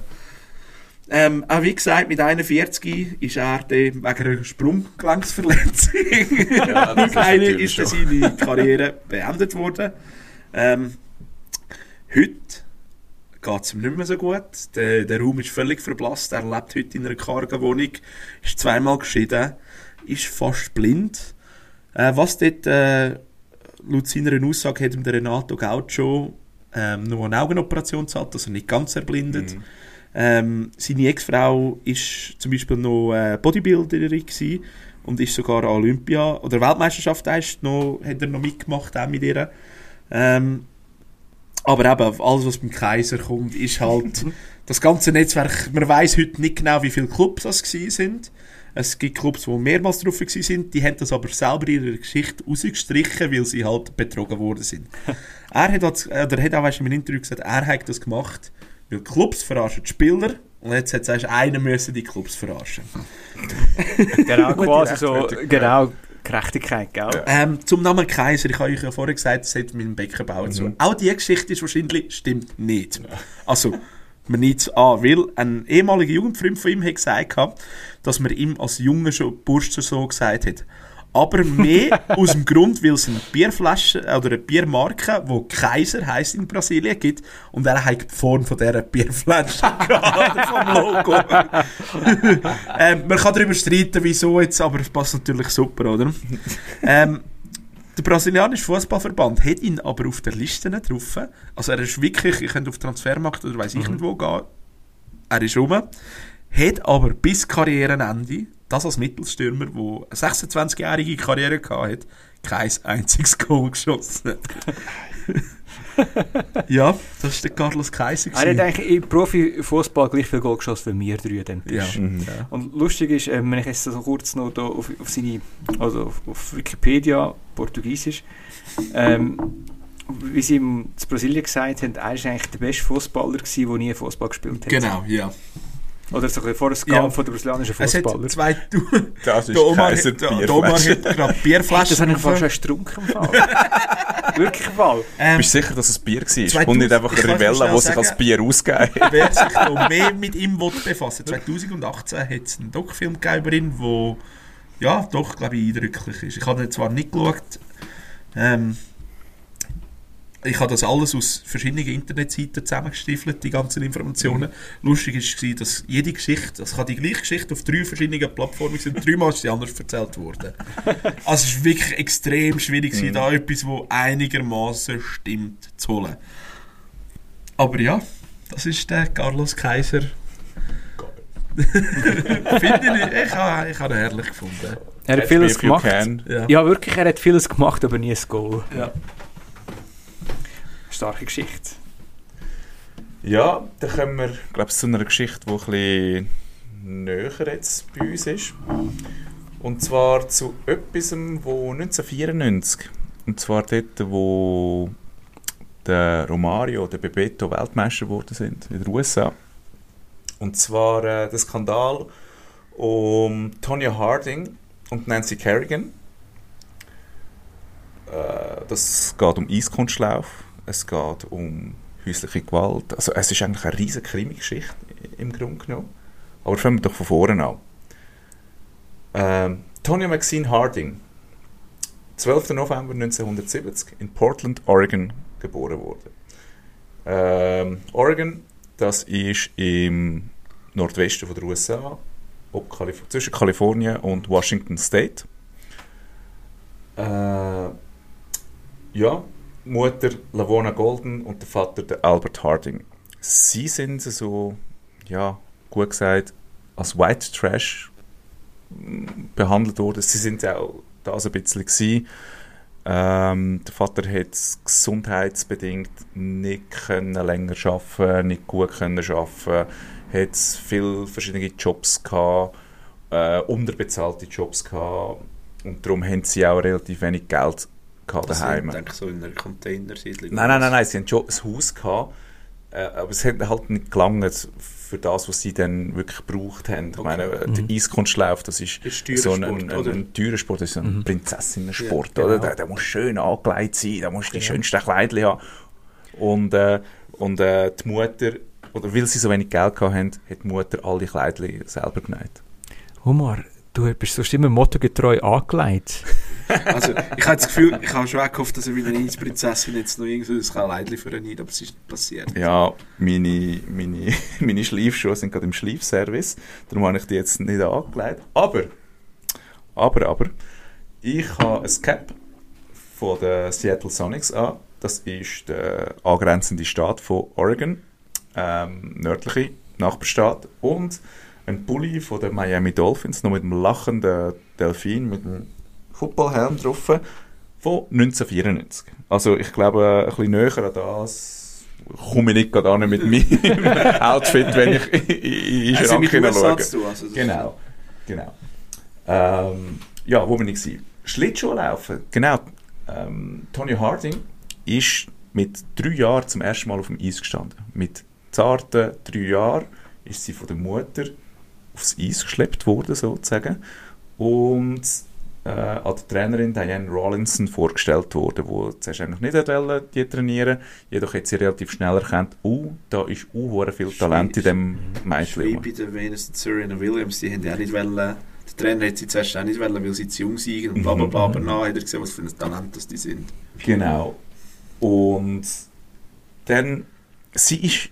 Ähm, auch wie gesagt, mit 41 ist er wegen einer Sprunggelenksverletzung [LAUGHS] Ja, ist [LAUGHS] ist dann seine Karriere beendet worden. Ähm, heute geht es ihm nicht mehr so gut. Der, der Raum ist völlig verblasst. Er lebt heute in einer kargen Wohnung, ist zweimal geschieden, ist fast blind. Äh, was dort äh, laut seiner Aussage hat ihm der Renato Gaucho ähm, noch eine Augenoperation gezahlt, dass er nicht ganz erblindet. Ähm, seine Ex-Frau ist zum Beispiel noch äh, Bodybuilderin gewesen und ist sogar an Olympia oder Weltmeisterschaft ist noch, hat er noch mitgemacht auch mit ihr. Ähm, aber eben, alles was beim Kaiser kommt, ist halt [LAUGHS] das ganze Netzwerk. Man weiß heute nicht genau, wie viele Clubs das gewesen sind. Es gibt Clubs, die mehrmals drauf sind, die haben das aber selber in ihrer Geschichte rausgestrichen, weil sie halt betrogen worden sind. [LAUGHS] er hat, das, oder hat auch weißt, in einem Interview gesagt, er hat das gemacht, weil Clubs verarschen die Spieler und jetzt hat er einer müssen die Clubs verarschen. [LAUGHS] Genau, quasi so, genau, Gerechtigkeit, gell? Ja. Ähm, zum Namen Kaiser, ich habe euch ja vorher gesagt, es hat mit dem Beckenbauer zu. Mhm. Auch die Geschichte ist wahrscheinlich, stimmt nicht. Also, man nimmt es an, weil ein ehemaliger Jugendfreund von ihm hat gesagt, dass man ihm als Junge schon Burster so gesagt hat. Aber mehr [LAUGHS] aus dem Grund, weil es eine Bierflasche oder eine Biermarke, die Kaiser heisst in Brasilien, gibt und er hat die Form von dieser Bierflasche [LAUGHS] gehabt, vom Logo. [LAUGHS] ähm, man kann darüber streiten, wieso jetzt, aber es passt natürlich super, oder? ähm, der brasilianische Fußballverband hat ihn aber auf der Liste nicht drauf. Also er ist wirklich, ich könnte auf Transfermarkt oder weiß ich nicht wo gehen. Er ist rum. Hat aber bis Karrierenende, das als Mittelstürmer, der eine 26-jährige Karriere gehabt hat, kein einziges Goal geschossen. [LAUGHS] ja, das war der Carlos Kaiser. Er hat eigentlich im Profifußball gleich viel Goal geschossen wie wir drei an Ja. Tisch. Mhm. Und lustig ist, äh, wenn ich jetzt so kurz noch da auf, auf seine, also auf, auf Wikipedia, Portugiesisch, ähm, wie sie ihm zu Brasilien gesagt haben, er ist eigentlich der beste Fußballer gewesen, der nie Fußball gespielt hat. Genau, ja. Oder so ein bisschen vor der Skala Ja. von der brasilianischen Es hat Fußballer. zwei... Das ist Der Omar, Kaiser hat- der Omar Bierflasche. hat gerade Das Bierflaschen habe ich fast schon Fall. [LAUGHS] Wirklich im Fall. Ähm, Bist du sicher, dass es Bier war? 2000 Und nicht einfach eine Rivella, die sich als Bier ausgeben hat? [LAUGHS] wer sich noch [LAUGHS] mehr mit ihm befassen 2018 hat es einen Doc-Film über ihn, der ja, doch, glaube ich, eindrücklich ist. Ich habe ihn zwar nicht geschaut, ähm, ich habe das alles aus verschiedenen Internetseiten zusammengestiefelt, die ganzen Informationen. Lustig war, dass jede Geschichte, ich habe die gleiche Geschichte auf drei verschiedenen Plattformen gesehen, dreimal ist sie anders erzählt worden. Also es ist wirklich extrem schwierig, gewesen, da etwas, das einigermaßen stimmt, zu holen. Aber ja, das ist der Carlos Kaiser. [LAUGHS] Finde ich, ich habe, ich habe ihn herrlich gefunden. Er hat vieles gemacht. Ja. Ja, wirklich, er hat vieles gemacht, aber nie ein Goal. Ja. Starke Geschichte. Ja, dann kommen wir, glaube ich, zu einer Geschichte, die ein bisschen näher jetzt bei uns ist. Und zwar zu etwas, wo 1994, und zwar dort, wo der Romario, der Bebeto Weltmeister geworden sind in den USA. Und zwar äh, der Skandal um Tonya Harding und Nancy Kerrigan. Äh, das geht um Eiskunstlauf, es geht um häusliche Gewalt. Also es ist eigentlich eine riesige Krimi-Geschichte im Grunde genommen. Aber fangen wir doch von vorne an. Ähm, Tonya Maxine Harding, 12. November 1970 in Portland, Oregon geboren wurde. Ähm, Oregon, das ist im Nordwesten von der USA, Kalif zwischen Kalifornien und Washington State. Äh, ja, Mutter Lavona Golden und der Vater der Albert Harding. Sie sind so, ja, gut gesagt, als White Trash mm, behandelt worden. Sie sind auch das ein bisschen gewesen. Ähm, der Vater hat gesundheitsbedingt nicht können länger arbeiten, nicht gut können arbeiten, hat viele verschiedene Jobs gehabt, äh, unterbezahlte Jobs gehabt und darum haben sie auch relativ wenig Geld gehabt Das daheim. denke ich, so in einer Containersiedlung. Nein, nein, nein, nein, sie hatten schon ein Haus gehabt, äh, aber es hat halt nicht gelangt für das, was sie dann wirklich gebraucht haben. Ich Okay. meine, äh, der Eiskunstlauf, das ist, so ein, ein, ein, oder? ein teurer Sport, das ist so ein Prinzessinnensport, Ja, oder? genau. Der, der muss schön angelegt sein, da musst du die schönsten Kleidchen haben. Und, äh, und äh, die Mutter, oder weil sie so wenig Geld haben, hat die Mutter alle Kleidchen selber genäht. Omar, du bist sonst immer mottogetreu angelegt. [LAUGHS] Also, ich habe das Gefühl, ich habe schon auch gehofft, dass er wie eine Eisprinzessin jetzt noch irgendwie so ein Kleidchen für ihn hat, aber es ist nicht passiert. Ja, meine, meine, [LAUGHS] meine Schleifschuhe sind gerade im Schleifservice. Darum habe ich die jetzt nicht angelegt. Aber, aber, aber, ich habe ein Cap von den Seattle Sonics an. Das ist der angrenzende Staat von Oregon, ähm, nördliche Nachbarstaat. Und ein Pulli von den Miami Dolphins, noch mit dem lachenden Delfin, mit dem Footballhelm drauf, von 1994. Also ich glaube, ein bisschen näher an das komme ich nicht gerade an mit meinem [LAUGHS] Outfit, wenn ich in- den Schrank hineinschaue. Also Genau, genau. Ähm, ja, wo bin ich gewesen? Schlittschuh laufen, genau. Ähm, Tony Harding ist mit drei Jahren zum ersten Mal auf dem Eis gestanden. Mit zarten drei Jahren ist sie von der Mutter aufs Eis geschleppt worden, sozusagen. Und äh, an die Trainerin Diane Rawlinson vorgestellt worden, die zuerst eigentlich nicht wollte, die trainieren Jedoch hat sie relativ schnell erkannt, oh, da ist uh, viel Talent in dem Mädchen. Wie bei der Venus Serena Williams, die haben ja auch nicht wollen, der Trainer hat sie zuerst auch nicht wollen, weil sie zu jung sind und bla bla bla, aber nachher hat er gesehen, was für ein Talent das die sind. Genau. Und dann, sie ist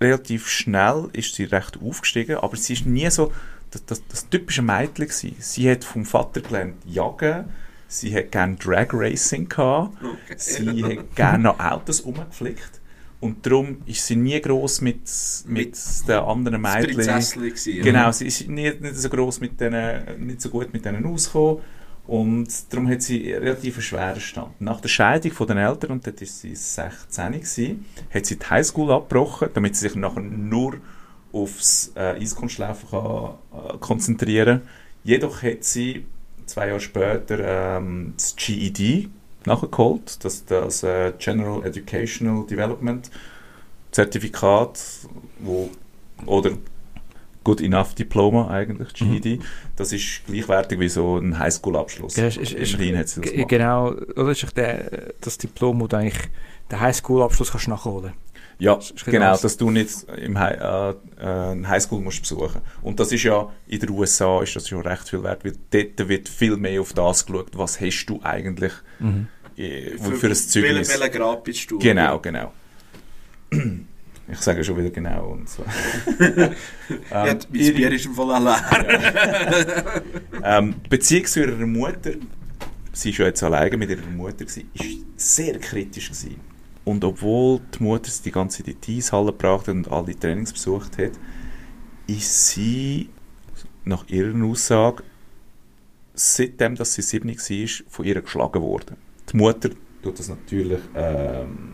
relativ schnell, ist sie recht aufgestiegen, aber sie ist nie so das, das, das typische Mädchen gewesen. Sie hat vom Vater gelernt jagen, sie hat gerne Drag Racing gehabt, Okay. sie hat gerne noch Autos umgeflickt und darum ist sie nie groß mit, mit den anderen Mädchen. Ja. Genau, sie ist nicht, nicht so groß mit denen, nicht so gut mit denen ausgekommen und darum hat sie relativ einen schweren Stand. Nach der Scheidung von den Eltern, und dort war sie 16 gewesen, hat sie die Highschool abgebrochen, damit sie sich nachher nur aufs äh, Eiskunstlaufen kann, äh, konzentrieren Jedoch hat sie zwei Jahre später ähm, das GED nachgeholt, das, das äh, General Educational Development Zertifikat, wo, oder Good Enough Diploma eigentlich, GED. Das ist gleichwertig wie so ein Highschool-Abschluss. Ja, ist, ist, ist, das genau, oder ist der, das Diplom, wo du eigentlich den Highschool-Abschluss kannst nachholen Ja, bisschen genau, dass du nicht im Hi äh, äh, eine Highschool musst besuchen. Und das ist ja, in den USA ist das schon recht viel wert, weil dort wird viel mehr auf das geschaut, was hast du eigentlich äh, für, für ein Zeugnis. Welchen Grad bist du? Genau, genau. Ich sage schon wieder genau und so. [LAUGHS] Ja, ähm, mein Bier ist im Fall allein. [LAUGHS] ähm, die Beziehung zu ihrer Mutter, sie war ja jetzt alleine mit ihrer Mutter, war sehr kritisch. Gewesen. Und obwohl die Mutter sie die ganze Zeit in die Eishalle gebracht hat und alle Trainings besucht hat, ist sie nach ihrer Aussage, seitdem dass sie 7 war, von ihr geschlagen worden. Die Mutter tut das natürlich, ähm,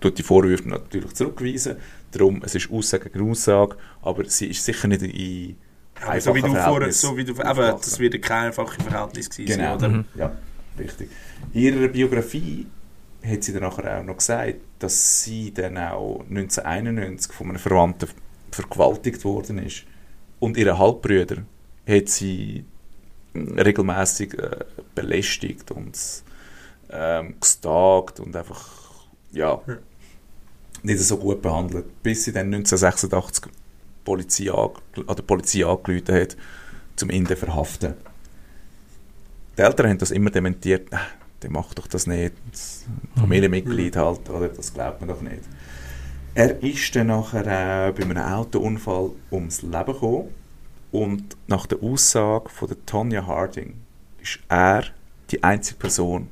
tut die Vorwürfe natürlich zurückweisen. Darum, es ist Aussage gegen Aussage, aber sie ist sicher nicht in Aber so wie du einfachen vorher, so wie du, eben, das wird kein einfaches Verhältnis gewesen Genau, oder? ja, richtig. In ihrer Biografie hat sie dann nachher auch noch gesagt, dass sie dann auch 1991 von einem Verwandten vergewaltigt worden ist. Und ihre Halbbrüder hat sie regelmäßig äh, belästigt und ähm, gestalkt und einfach ja, nicht so gut behandelt, bis sie dann 1986 die Polizei, an der Polizei angerufen hat, um ihn zu verhaften. Die Eltern haben das immer dementiert, «Ah, der macht doch das nicht, das Familienmitglied halt, oder? Das glaubt man doch nicht. Er ist dann nachher äh, bei einem Autounfall ums Leben gekommen und nach der Aussage von der Tonya Harding ist er die einzige Person,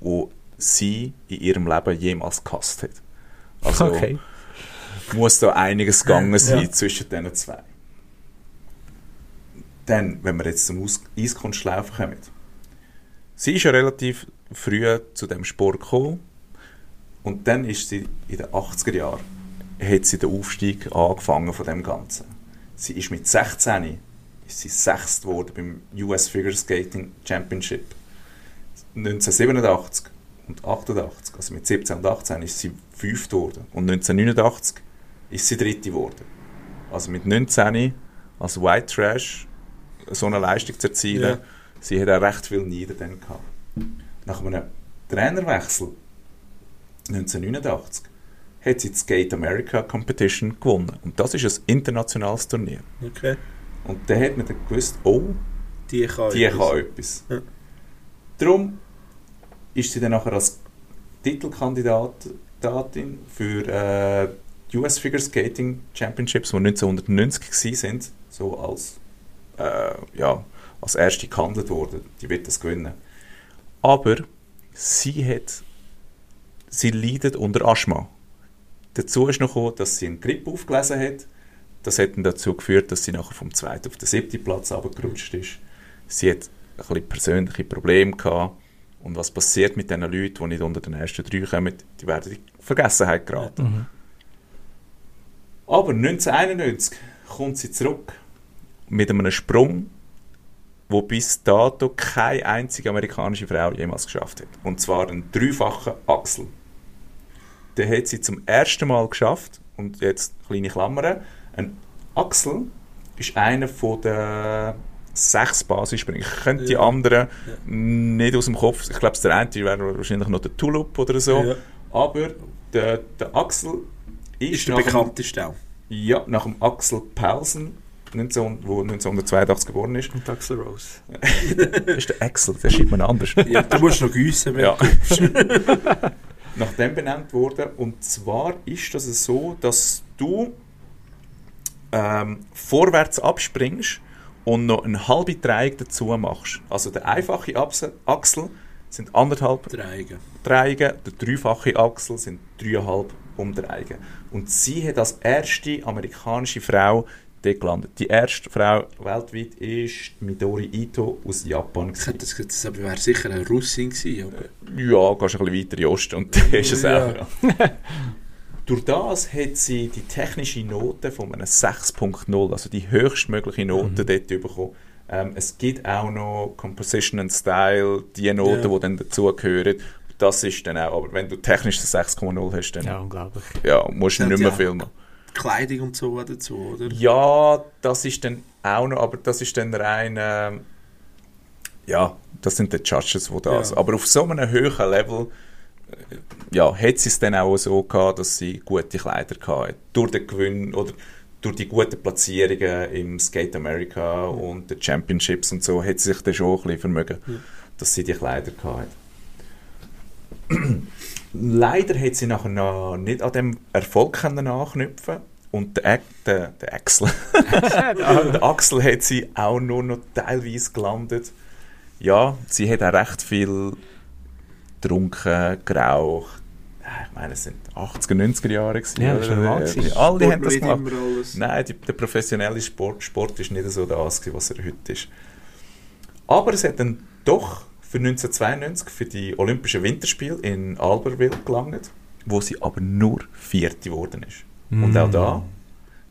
wo sie in ihrem Leben jemals gehasst hat. Also Okay. muss da einiges gegangen sein Ja. zwischen diesen zwei. Dann, wenn wir jetzt zum Eiskunstlaufen kommen. Sie ist ja relativ früh zu dem Sport gekommen und dann ist sie in den 80er Jahren hat sie den Aufstieg angefangen von dem Ganzen. Sie ist mit 16 ist sie sechst geworden beim US Figure Skating Championship. 1987 und 88, also mit 17 und 18 ist sie fünft geworden und 1989 ist sie dritte geworden. Also mit 19 als White Trash so eine Leistung zu erzielen, Ja. sie hat auch recht viel Nieder dann gehabt. Nach einem Trainerwechsel 1989 hat sie die Skate America Competition gewonnen. Und das ist ein internationales Turnier. Okay. Und da hat man dann gewusst, oh, Die kann die etwas. kann etwas. Ja. Darum ist sie dann nachher als Titelkandidatin für äh, die US Figure Skating Championships, die 1990 waren, so als, äh, ja, als erste gehandelt worden. Die wird das gewinnen. Aber sie hat, sie leidet unter Asthma. Dazu ist noch gekommen, dass sie einen Grip aufgelesen hat. Das hat dann dazu geführt, dass sie nachher vom zweiten auf den siebten Platz abgerutscht ist. Sie hat ein bisschen persönliche Probleme gehabt. Und was passiert mit diesen Leuten, die nicht unter den ersten drei kommen, die werden in Vergessenheit geraten. Aber 1991 kommt sie zurück mit einem Sprung, wo bis dato keine einzige amerikanische Frau jemals geschafft hat. Und zwar einen dreifachen Achsel. Den hat sie zum ersten Mal geschafft. Und jetzt kleine Klammern. Ein Achsel ist einer von der sechs Basissprünge. Ich könnte die anderen nicht aus dem Kopf, ich glaube, der eine wäre wahrscheinlich noch der Tulip oder so, Ja. aber der, der Axel ist, Ist der bekannteste auch. ja, nach dem Axel 19, wo 1982 geboren ist. Und Axel Rose. Das [LAUGHS] ist der Axel, der schreibt man anders. Ja, du musst noch gießen, wenn Ja. du [LAUGHS] Nach dem benannt worden. Und zwar ist das so, dass du ähm, vorwärts abspringst und noch eine halbe Dreieck dazu machst. Also der einfache Achsel, sind anderthalb Dreigen. Dreiecke, der dreifache Achsel sind dreieinhalb Umdreiecke. Und sie hat als erste amerikanische Frau dort gelandet. Die erste Frau weltweit ist Midori Ito aus Japan. Das, das, das, das wäre sicher eine Russin gewesen. Aber Ja, gehst ein bisschen weiter in den Osten und dann ist es Ja. auch. [LAUGHS] Durch das hat sie die technische Note von einem 6.0, also die höchstmögliche Note dort bekommen. Ähm, es gibt auch noch Composition and Style, die Noten, Ja. die dann dazugehören. Das ist dann auch, aber wenn du technisch das 6.0 hast, dann Ja, unglaublich. ja, musst du nicht mehr machen. Kleidung und so dazu, oder? Ja, das ist dann auch noch, aber das ist dann rein, ähm, ja, das sind die Judges, die das. Ja. Aber auf so einem höheren Level, ja, hat sie es dann auch so gehabt, dass sie gute Kleider hatte. Durch den Gewinn oder durch die guten Platzierungen im Skate America und den Championships und so, hat sie sich dann schon ein bisschen vermögen, dass sie die Kleider hatte. [CLEARS THROAT] Leider hat sie nachher noch nicht an dem Erfolg können anknüpfen und der, der, der Axel, [LAUGHS] der Axel hat sie auch nur noch teilweise gelandet. Ja, sie hat auch recht viel getrunken, geraucht. Ja, Ich meine, es sind 80er, 90er Jahre gewesen. Ja, das ist oder? normal Äh, gewesen. Alle haben das gemacht. Nein, die, der professionelle Sport, Sport ist nicht so das, gewesen, was er heute ist. Aber es hat dann doch für 1992 für die Olympischen Winterspiele in Albertville gelangt, wo sie aber nur Vierte geworden ist. Und auch da,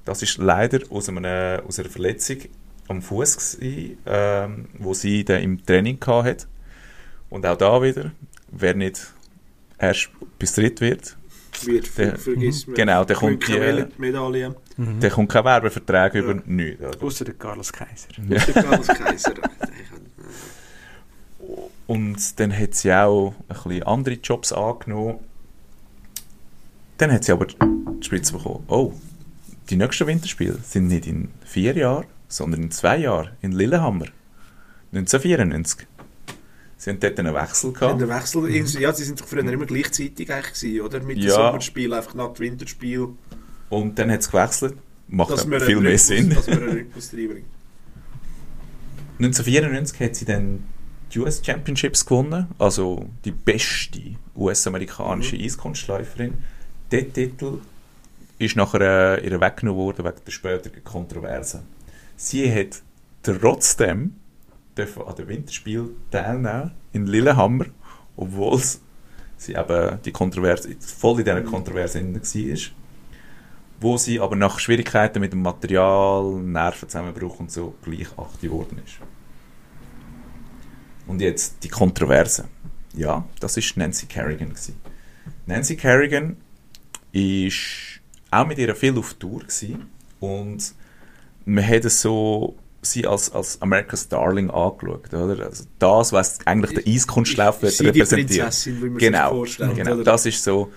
das ist leider aus, einem, aus einer Verletzung am Fuß ähm, wo sie dann im Training hatte. Und auch da wieder, wer nicht erst bis dritt wird, Wird Der- vergisst man. genau, der kommt keine die- Medaille. der kommt kein Werbevertrag Ja. über nichts. Außer der Carlos Kaiser. Ja. Der Carlos Kaiser. [LAUGHS] Und dann hat sie auch ein bisschen andere Jobs angenommen. Dann hat sie aber die Spitze bekommen. Oh, die nächsten Winterspiele sind nicht in vier Jahren, sondern in zwei Jahren in Lillehammer. 1994. Sie haben dort einen Wechsel gehabt. der Wechsel, ja, sie sind früher immer gleichzeitig eigentlich gewesen, oder? Mit Ja. dem Sommerspiel, einfach nach dem Winterspiel. Und dann hat es gewechselt. Macht Dass viel einen mehr Rhythmus- Sinn. Dass wir einen Rhythmus reinbringen. 1994 hat sie dann die US Championships gewonnen, also die beste US-amerikanische Mhm. Eiskunstläuferin. Der Titel ist nachher äh, ihr weggenommen worden wegen der späteren Kontroverse. Sie hat trotzdem dürfen an den Winterspielen teilnehmen in Lillehammer, obwohl sie eben die Kontroverse, voll in dieser Kontroverse war. Wo sie aber nach Schwierigkeiten mit dem Material, Nervenzusammenbruch und so gleich achte geworden ist. Und jetzt die Kontroverse. Ja, das ist Nancy Kerrigan. Gewesen. Nancy Kerrigan ist auch mit ihr viel auf Tour gewesen. und man hat so sie als, als America's Darling angeschaut. Oder? Also das, was eigentlich der Eiskunstlauf wird sie die repräsentiert. Prinzessin, wie man genau, sich vorstellt, genau. oder? das ist so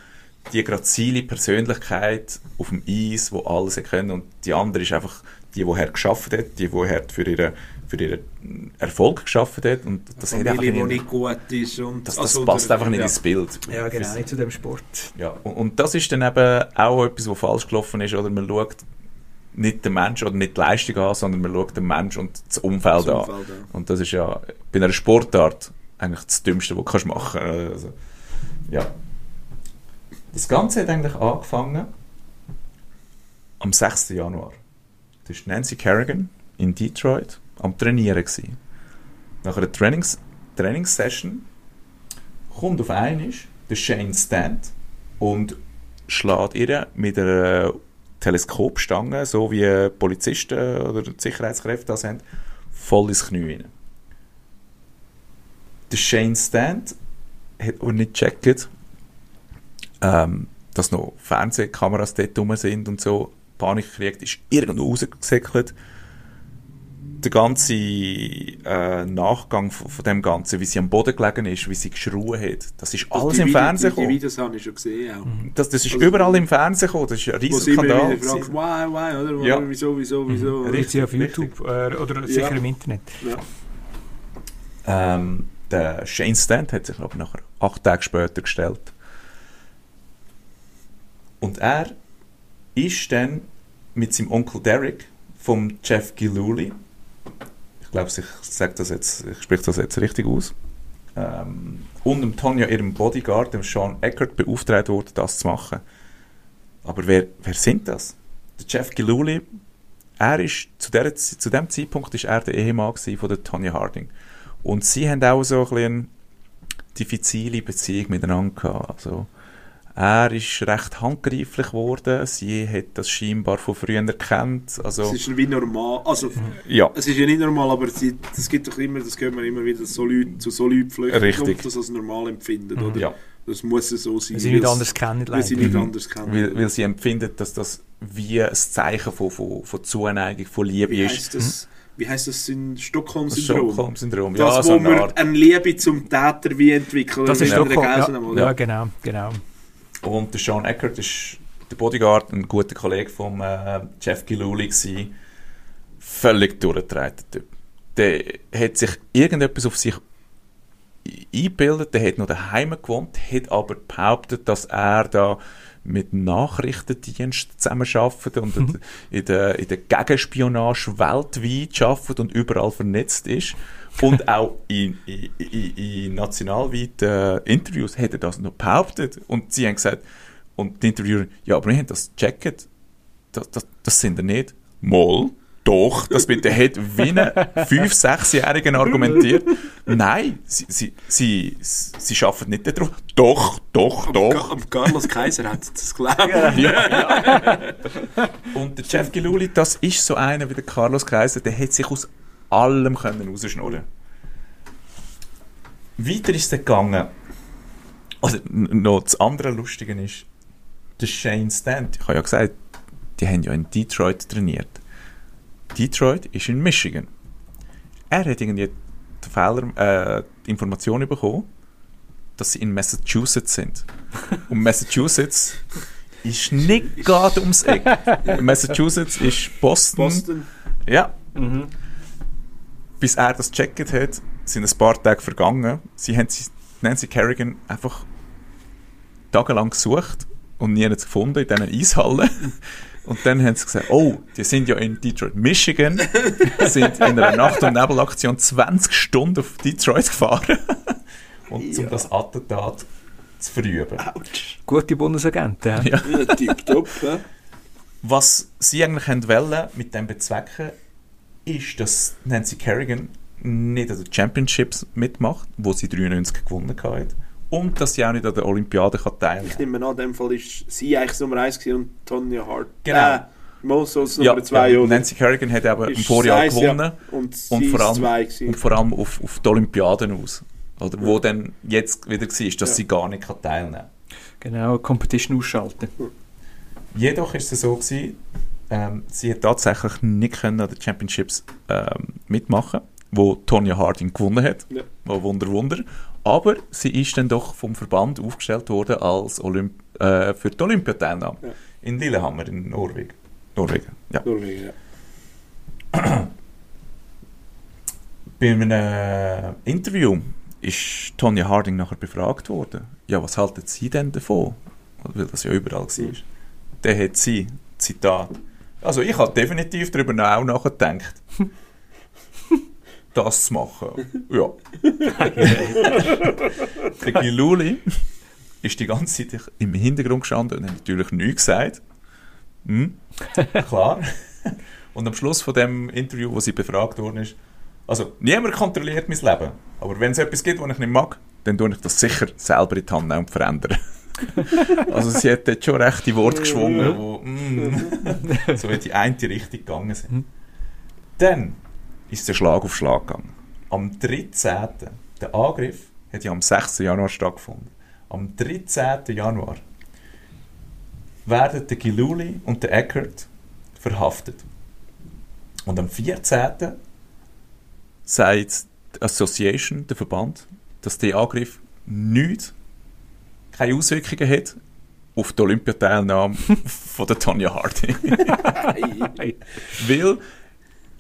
die grazile Persönlichkeit auf dem Eis, wo alles können und die andere ist einfach die, die hart geschafft hat, die, hart für ihren für ihren Erfolg geschafft hat und das hat einfach Familie, nicht, gut ist. Und, das, das also, passt einfach nicht ja. ins Bild. Ja, genau, nicht zu dem Sport. ja, und, und das ist dann eben auch etwas, was falsch gelaufen ist, oder man schaut nicht den Mensch oder nicht die Leistung an, sondern man schaut den Mensch und das Umfeld, Das an. Umfeld, ja. Und das ist ja bei einer Sportart eigentlich das Dümmste, was du machen kannst. Also, ja. Das Ganze hat eigentlich angefangen am 6. Januar. Da war Nancy Kerrigan in Detroit am Trainieren. Gewesen. Nach einer Trainings Trainingssession kommt auf einmal der Shane Stand und schlägt ihr mit einer Teleskopstange, so wie Polizisten oder Sicherheitskräfte das haben, voll ins Knie rein. Der Shane Stand hat aber nicht gecheckt, ähm, dass noch Fernsehkameras dort rum sind und so. Panik gekriegt, ist irgendwo rausgesäckelt. Der ganze äh, Nachgang von, von dem Ganzen, wie sie am Boden gelegen ist, wie sie geschrien hat, das ist alles im Video- Fernsehen Die, die gekommen. Videos habe ich schon gesehen. Auch. Das, das ist Also- überall im Fernsehen gekommen, das ist ein Wo immer Skandal. fragt, gewesen. why, why, oder? Ja. Wieso, wieso, wieso? oder? Richtig auf. YouTube äh, oder sicher Ja. im Internet. Ja. Ähm, der Shane Stant hat sich aber nachher acht Tage später gestellt. Und er ist dann mit seinem Onkel Derek vom Jeff Gillooly, ich glaube, ich sage das jetzt, ich spreche das jetzt richtig aus, ähm, und dem Tonja, ihrem Bodyguard, dem Sean Eckert, beauftragt worden, das zu machen. Aber wer, wer sind das? Der Jeff Gillooly, er ist, zu, der, zu dem Zeitpunkt ist er der Ehemann von der Tonya Harding. Und sie haben auch so ein bisschen diffizile Beziehung miteinander gehabt. Also, er ist recht handgreiflich geworden. Sie hat das scheinbar von früher erkannt. Also, Es ist wie normal. Also, ja, es ist ja nicht normal, aber es gibt doch immer, das hört man immer wieder, dass so Leute, zu so Leuten flüchten Richtig. und das als normal empfinden, oder? ja. Das muss so sein. Weil sie nicht anders kennen, Weil sie nicht Mhm. anders kennen. Weil, weil sie empfinden, dass das wie ein Zeichen von, von, von Zuneigung, von Liebe wie ist. das? Wie heißt das Stockholm-Syndrom? Stockholm-Syndrom. Ja, Das, so wo eine man eine Liebe zum Täter wie entwickelt. Das ist Stockholm. Ja, ja, genau, genau. Und der Sean Eckert ist der Bodyguard, ein guter Kollege von äh, Jeff Gillooly gsi. Völlig durchgedreht, der Typ. Der hat sich irgendetwas auf sich eingebildet, der hat noch daheim gewohnt, hat aber behauptet, dass er da mit Nachrichtendiensten zusammenarbeitet und in der, in der Gegenspionage weltweit arbeitet und überall vernetzt ist. Und auch in, in, in, in nationalweiten äh, Interviews hat er das noch behauptet. Und sie haben gesagt, und die Interviewer, ja, aber wir haben das gecheckt. Das, das, das sind er nicht. Moll, doch. Das bin, der hat wie ein 5-, 6-Jährigen argumentiert. Nein, sie, sie, sie, sie arbeiten nicht darauf. Doch, doch, doch. Am Carlos Kaiser hat das geglaubt. [LAUGHS] Und der Jeff Gillooly, das ist so einer wie der Carlos Kaiser, der hat sich aus allem können rausschnurren. Weiter ist es gegangen. Also, noch das andere Lustige ist, der Shane Stant, ich habe ja gesagt, die haben ja in Detroit trainiert. Detroit ist in Michigan. Er hat irgendwie den Fehler, äh, die Information bekommen, dass sie in Massachusetts sind. Und Massachusetts ist nicht [LAUGHS] gerade ums Eck. Massachusetts ist Boston. Boston. Ja, Mhm. Bis er das gecheckt hat, sind ein paar Tage vergangen. Sie haben sie- Nancy Kerrigan einfach tagelang gesucht und nie gefunden in diesen Eishallen. [LAUGHS] Und dann haben sie gesagt, oh, die sind ja in Detroit, Michigan, [LAUGHS] sind in einer Nacht- und Nebelaktion 20 Stunden auf Detroit gefahren. [LAUGHS] und um das Attentat zu verüben. Gute Bundesagenten. Ja. Ja. Ja, tipptopp. Was sie eigentlich haben wollen mit dem bezwecken, ist, dass Nancy Kerrigan nicht an den Championships mitmacht, wo sie 93 gewonnen hat, und dass sie auch nicht an der Olympiade kann teilnehmen Ich nehme an, in dem Fall ist sie eigentlich Nummer 1 gewesen und Tonya Hart. Genau. Äh, Mo Sols Ja, Nummer 2, ja, oder? Nancy Kerrigan hat aber im Vorjahr eins, ja. gewonnen Und sie und vor ist allem, 2 gewesen. und vor allem auf, auf die Olympiaden aus. Oder wo dann jetzt wieder war, dass Ja. sie gar nicht kann teilnehmen kann. Genau, Competition ausschalten. Jedoch ist es so gewesen, ähm, sie hat tatsächlich nicht können an den Championships ähm, mitmachen, wo Tonya Harding gewonnen hat. Ja. Oh, Wunder, Wunder. Aber sie ist dann doch vom Verband aufgestellt worden als Olymp äh, für die Olympiateilnahme Ja. in Lillehammer in Norwegen. Norwegen, ja. Norwegen, ja. [CLEARS THROAT] Bei einem äh, Interview ist Tonya Harding nachher befragt worden. Ja, was halten Sie denn davon? Weil das ja überall war. Dann hat sie, Zitat, also ich habe definitiv darüber auch nachgedacht, das zu machen. Ja. [LAUGHS] Der Giluli ist die ganze Zeit im Hintergrund gestanden und hat natürlich nichts gesagt. Hm, klar. Und am Schluss von dem Interview, wo sie befragt worden ist, also niemand kontrolliert mein Leben, aber wenn es etwas gibt, was ich nicht mag, dann tue ich das sicher selber in die Hand und verändern. [LAUGHS] also sie hat dort schon rechte Worte geschwungen, wo mm, so in die eine Richtung gegangen sind. Dann ist der Schlag auf Schlag gegangen. Am 13. Der Angriff hat ja am 6. Januar stattgefunden. Am 13. Januar werden der Giluli und der Eckert verhaftet. Und am 14. sagt die Association, der Verband, dass der Angriff nichts, keine Auswirkungen hat auf die Olympiateilnahme [LAUGHS] von der Tonya Harding. [LAUGHS] weil,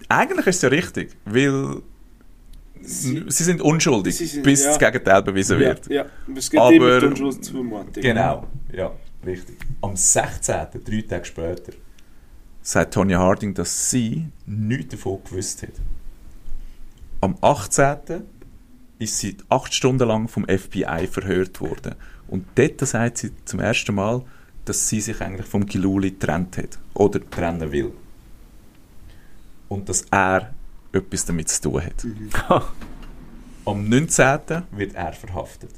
eigentlich ist es ja richtig, weil sie, sind unschuldig, Sie sind- bis ja. das Gegenteil bewiesen wird. Ja, es gibt Aber- immer die Unschuldsvermutung. Genau, ja, richtig. Am 16., drei Tage später, sagt Tonya Harding, dass sie nichts davon gewusst hat. Am 18. ist sie acht Stunden lang vom FBI verhört worden. Und dort sagt sie zum ersten Mal, dass sie sich eigentlich vom Giluli getrennt hat. Oder trennen will. Und dass er etwas damit zu tun hat. [LAUGHS] Am 19. wird er verhaftet.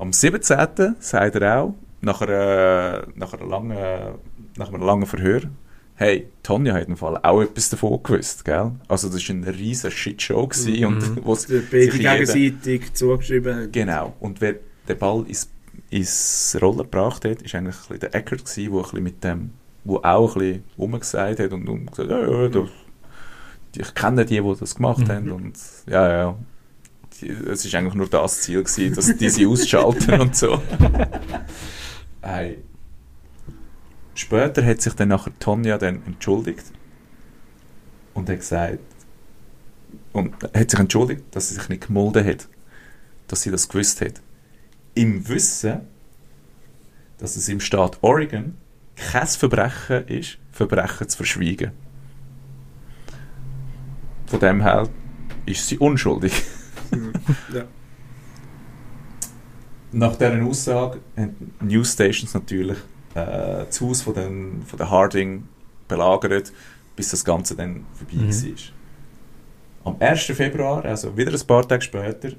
Am 17. sagt er auch, nach, einer, nach, einer langen, nach einem langen Verhör, hey, Tonja hat im Fall auch etwas davon gewusst, gell? Also das war eine riesige Shitshow gewesen und wo Die beide gegenseitig zugeschrieben haben. Genau. Und wer den Ball ins, ins Rollen gebracht hat, ist eigentlich ein der Eckert gewesen, wo ein mit dem, wo auch ein bisschen rumgesagt hat und, und gesagt, ja, ja, das, ich kenne die, die das gemacht haben und ja, ja. Es ist eigentlich nur das Ziel gewesen, dass die sie ausschalten und so. [LAUGHS] Hey. Später hat sich dann nachher Tonja dann entschuldigt und hat gesagt, und hat sich entschuldigt, dass sie sich nicht gemolden hat, dass sie das gewusst hat. Im Wissen, dass es im Staat Oregon kein Verbrechen ist, Verbrechen zu verschwiegen. Von dem her ist sie unschuldig. Ja. Nach dieser Aussage haben die Newsstations natürlich äh, das Haus von, den, von der Harding belagert, bis das Ganze dann vorbei Mhm. war. Am 1. Februar, also wieder ein paar Tage später,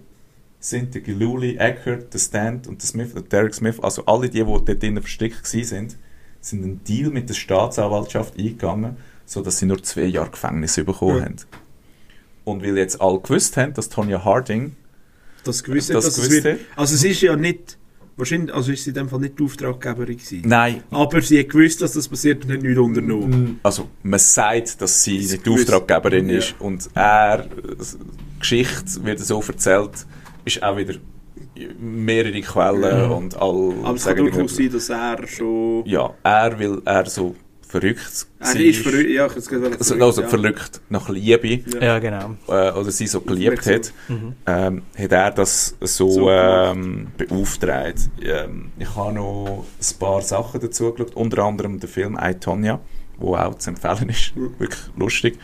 sind der Giluli, Eckert, der Stant und der Smith, der Derek Smith, also alle die, die dort drinnen versteckt waren, sind, sind einen Deal mit der Staatsanwaltschaft eingegangen, sodass sie nur zwei Jahre Gefängnis bekommen Ja. haben. Und weil jetzt alle gewusst haben, dass Tonya Harding Das gewusst Das hat, dass es gewusst wird. hat. Also es ist ja nicht, wahrscheinlich, also ist sie in dem Fall nicht die Auftraggeberin gewesen. Nein, Aber sie hat gewusst, dass das passiert und hat nichts unternommen. also man sagt, dass sie Sie nicht die Auftraggeberin Ja. ist und er, die Geschichte wird so erzählt, ist auch wieder mehrere Quellen und all Aber es kann durchaus sein, dass er schon... ja, er will er so verrückt er ist verrückt, ja, ich also, verrückt, also ja. verrückt nach Liebe Ja. Ja, genau. äh, oder sie so geliebt hat, Mhm. ähm, hat er das so, So ähm, beauftragt. Ähm, ich habe noch ein paar Sachen dazu geschaut, unter anderem der Film «I, Tonya», wo auch zu empfehlen ist, Mhm. wirklich lustig.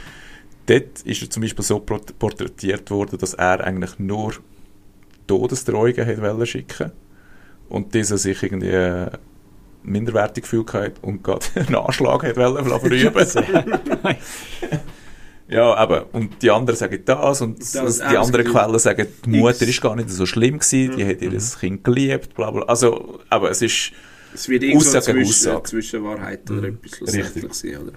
Dort ist er zum Beispiel so port- porträtiert worden, dass er eigentlich nur Todesdrohungen hat schicken und dieser sich irgendwie äh, minderwertig gefühlt hat und gerade [LAUGHS] einen Anschlag hat verüben. [LAUGHS] [LAUGHS] Ja, aber und die anderen sagen das und Das, die er anderen Gefühl. Quellen sagen, die Mutter X. ist gar nicht so schlimm gewesen, die hat ihr das Kind geliebt, bla bla. Also, aber es ist Es wird Aussage gegen zwischen, Aussage. Zwischenwahrheit oder Mhm. etwas Richtig. sein, oder?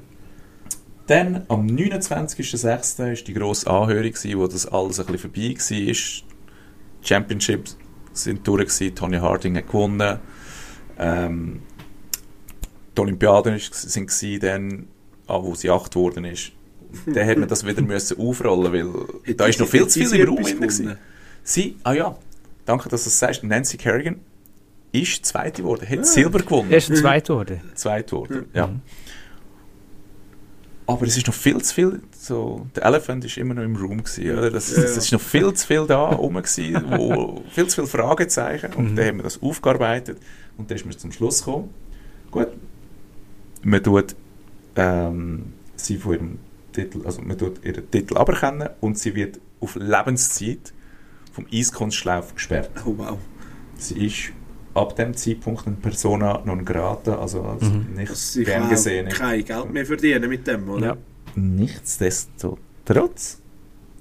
Dann am 29.06. ist die grosse Anhörung, gewesen, wo das alles ein bisschen vorbei war. Die Championships sind durch, gewesen, Tony Harding hat gewonnen. Ähm, die Olympiaden sind gewesen, dann, ah, wo sie acht geworden ist. [LAUGHS] Dann hat man das wieder müssen aufrollen, weil da ist noch viel zu viel im Raum gewesen. Sie, ah ja, danke, dass du das sagst, Nancy Kerrigan ist Zweite geworden, hat Silber gewonnen. Er ist zweit geworden. Zweit worden, ja. Aber es ist noch viel zu viel, so, der Elephant ist immer noch im Raum gewesen, oder? Das, Ja, das ist noch viel zu viel da rum gewesen, wo, [LAUGHS] viel zu viele Fragezeichen und dann haben wir das aufgearbeitet und dann ist man zum Schluss gekommen. Gut, man tut ähm, sie von ihrem Titel, also man tut ihren Titel aberkennen und sie wird auf Lebenszeit vom Eiskunstlauf gesperrt. Oh wow. Sie ist ab dem Zeitpunkt eine Persona non grata, also als nicht Also sie gern kann gesehen. auch kein Geld mehr verdienen mit dem, oder? Ja. Nichtsdestotrotz,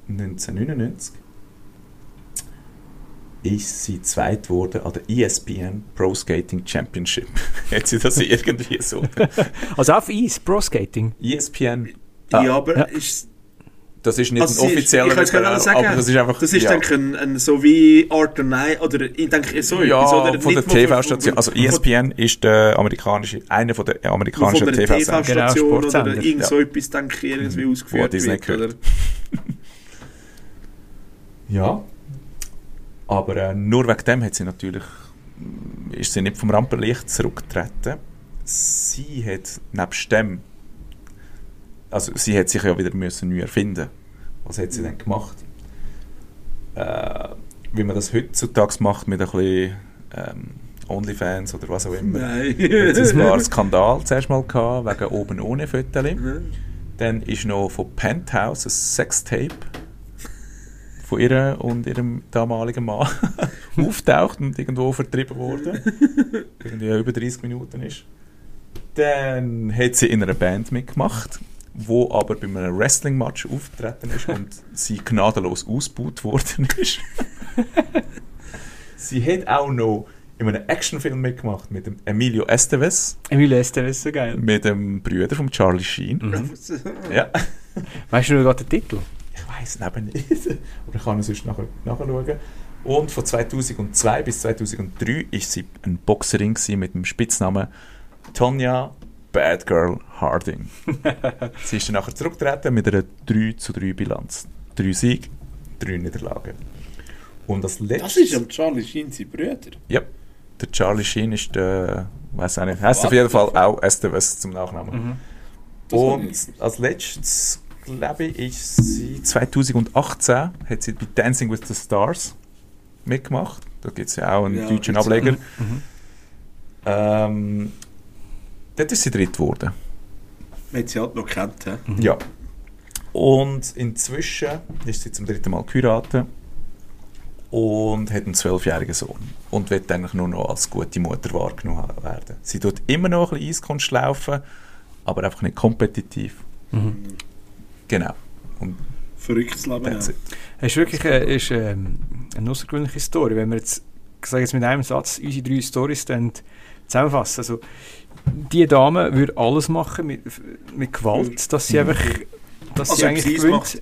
1999 ist sie zweit geworden an der ESPN Pro Skating Championship. [LAUGHS] Hat sie das irgendwie so? [LAUGHS] Also auf Eis, Pro Skating. ESPN, Ja, Ah, aber ja. ist... das ist nicht Also ein ist- offizieller ich kann es gerade Wettbewerb, sagen, aber das ist einfach... Das ist, ja. denke ich, ein, ein, so wie Art and Night, oder ich denke, so ja, etwas, oder? von der TV-Station. Also von- ESPN ist der amerikanische, einer von der von amerikanischen der TV-Sender. TV-Station oder irgend ja. so etwas, denke ich, irgendwie Wo ausgeführt wird, oder? [LAUGHS] Ja. Aber äh, nur wegen dem hat sie natürlich, ist sie nicht vom Rampenlicht zurückgetreten. Sie hat nebst dem, also sie hat sich ja wieder müssen neu erfinden. Was hat sie denn gemacht? Äh, wie man das heutzutage macht mit ein bisschen ähm, Onlyfans oder was auch immer. Nein. Hat sie ein [LAUGHS] Skandal zuerst mal gehabt, wegen oben ohne Fotos. Dann ist noch von Penthouse ein Sextape von ihr und ihrem damaligen Mann [LAUGHS] auftaucht und irgendwo vertrieben worden. Irgendwie über 30 Minuten ist. Dann hat sie in einer Band mitgemacht, wo aber bei einem Wrestling-Match aufgetreten ist und [LAUGHS] sie gnadenlos ausgebaut worden ist. [LAUGHS] sie hat auch noch in einem Actionfilm mitgemacht mit dem Emilio Estevez, Emilio Estevez ist so geil. mit dem Brüder von Charlie Sheen. [LAUGHS] Ja. Weißt du noch gerade den Titel? Ich weiß es eben nicht. Aber ich kann es sonst nachher, nachschauen. Und von 2002 bis 2003 war sie eine Boxerin mit dem Spitznamen Tonya Bad Girl Harding. [LAUGHS] sie ist dann nachher zurückgetreten mit einer 3 zu 3 Bilanz. Drei Siege, drei Niederlagen. Und als Das letztes... ist am Charlie Sheen sein Brüder. Ja, der Charlie Sheen ist der... weiß auch nicht. Heißt auf jeden Fall auch Estevez zum Nachnamen. Das hab Und als letztes, glaube ich, ist sie 2018 hat sie bei Dancing with the Stars mitgemacht. Da gibt es ja auch einen Ja, deutschen Ableger. Ähm, dort ist sie dritt geworden. Man hat sie halt noch kennt. hä? Ja. Und inzwischen ist sie zum dritten Mal geheiratet und hat einen zwölfjährigen Sohn und wird eigentlich nur noch als gute Mutter wahrgenommen werden. Sie tut immer noch ein bisschen Eiskunst laufen, aber einfach nicht kompetitiv. Genau. Und Verrücktes Leben. Ja. Es ist wirklich eine, ist, ähm, eine außergewöhnliche Story. Wenn wir jetzt, ich sage jetzt mit einem Satz unsere drei Stories dann zusammenfassen. Also, die Dame würde alles machen mit, mit Gewalt, dass sie einfach, dass Also, sie eigentlich gewinnt.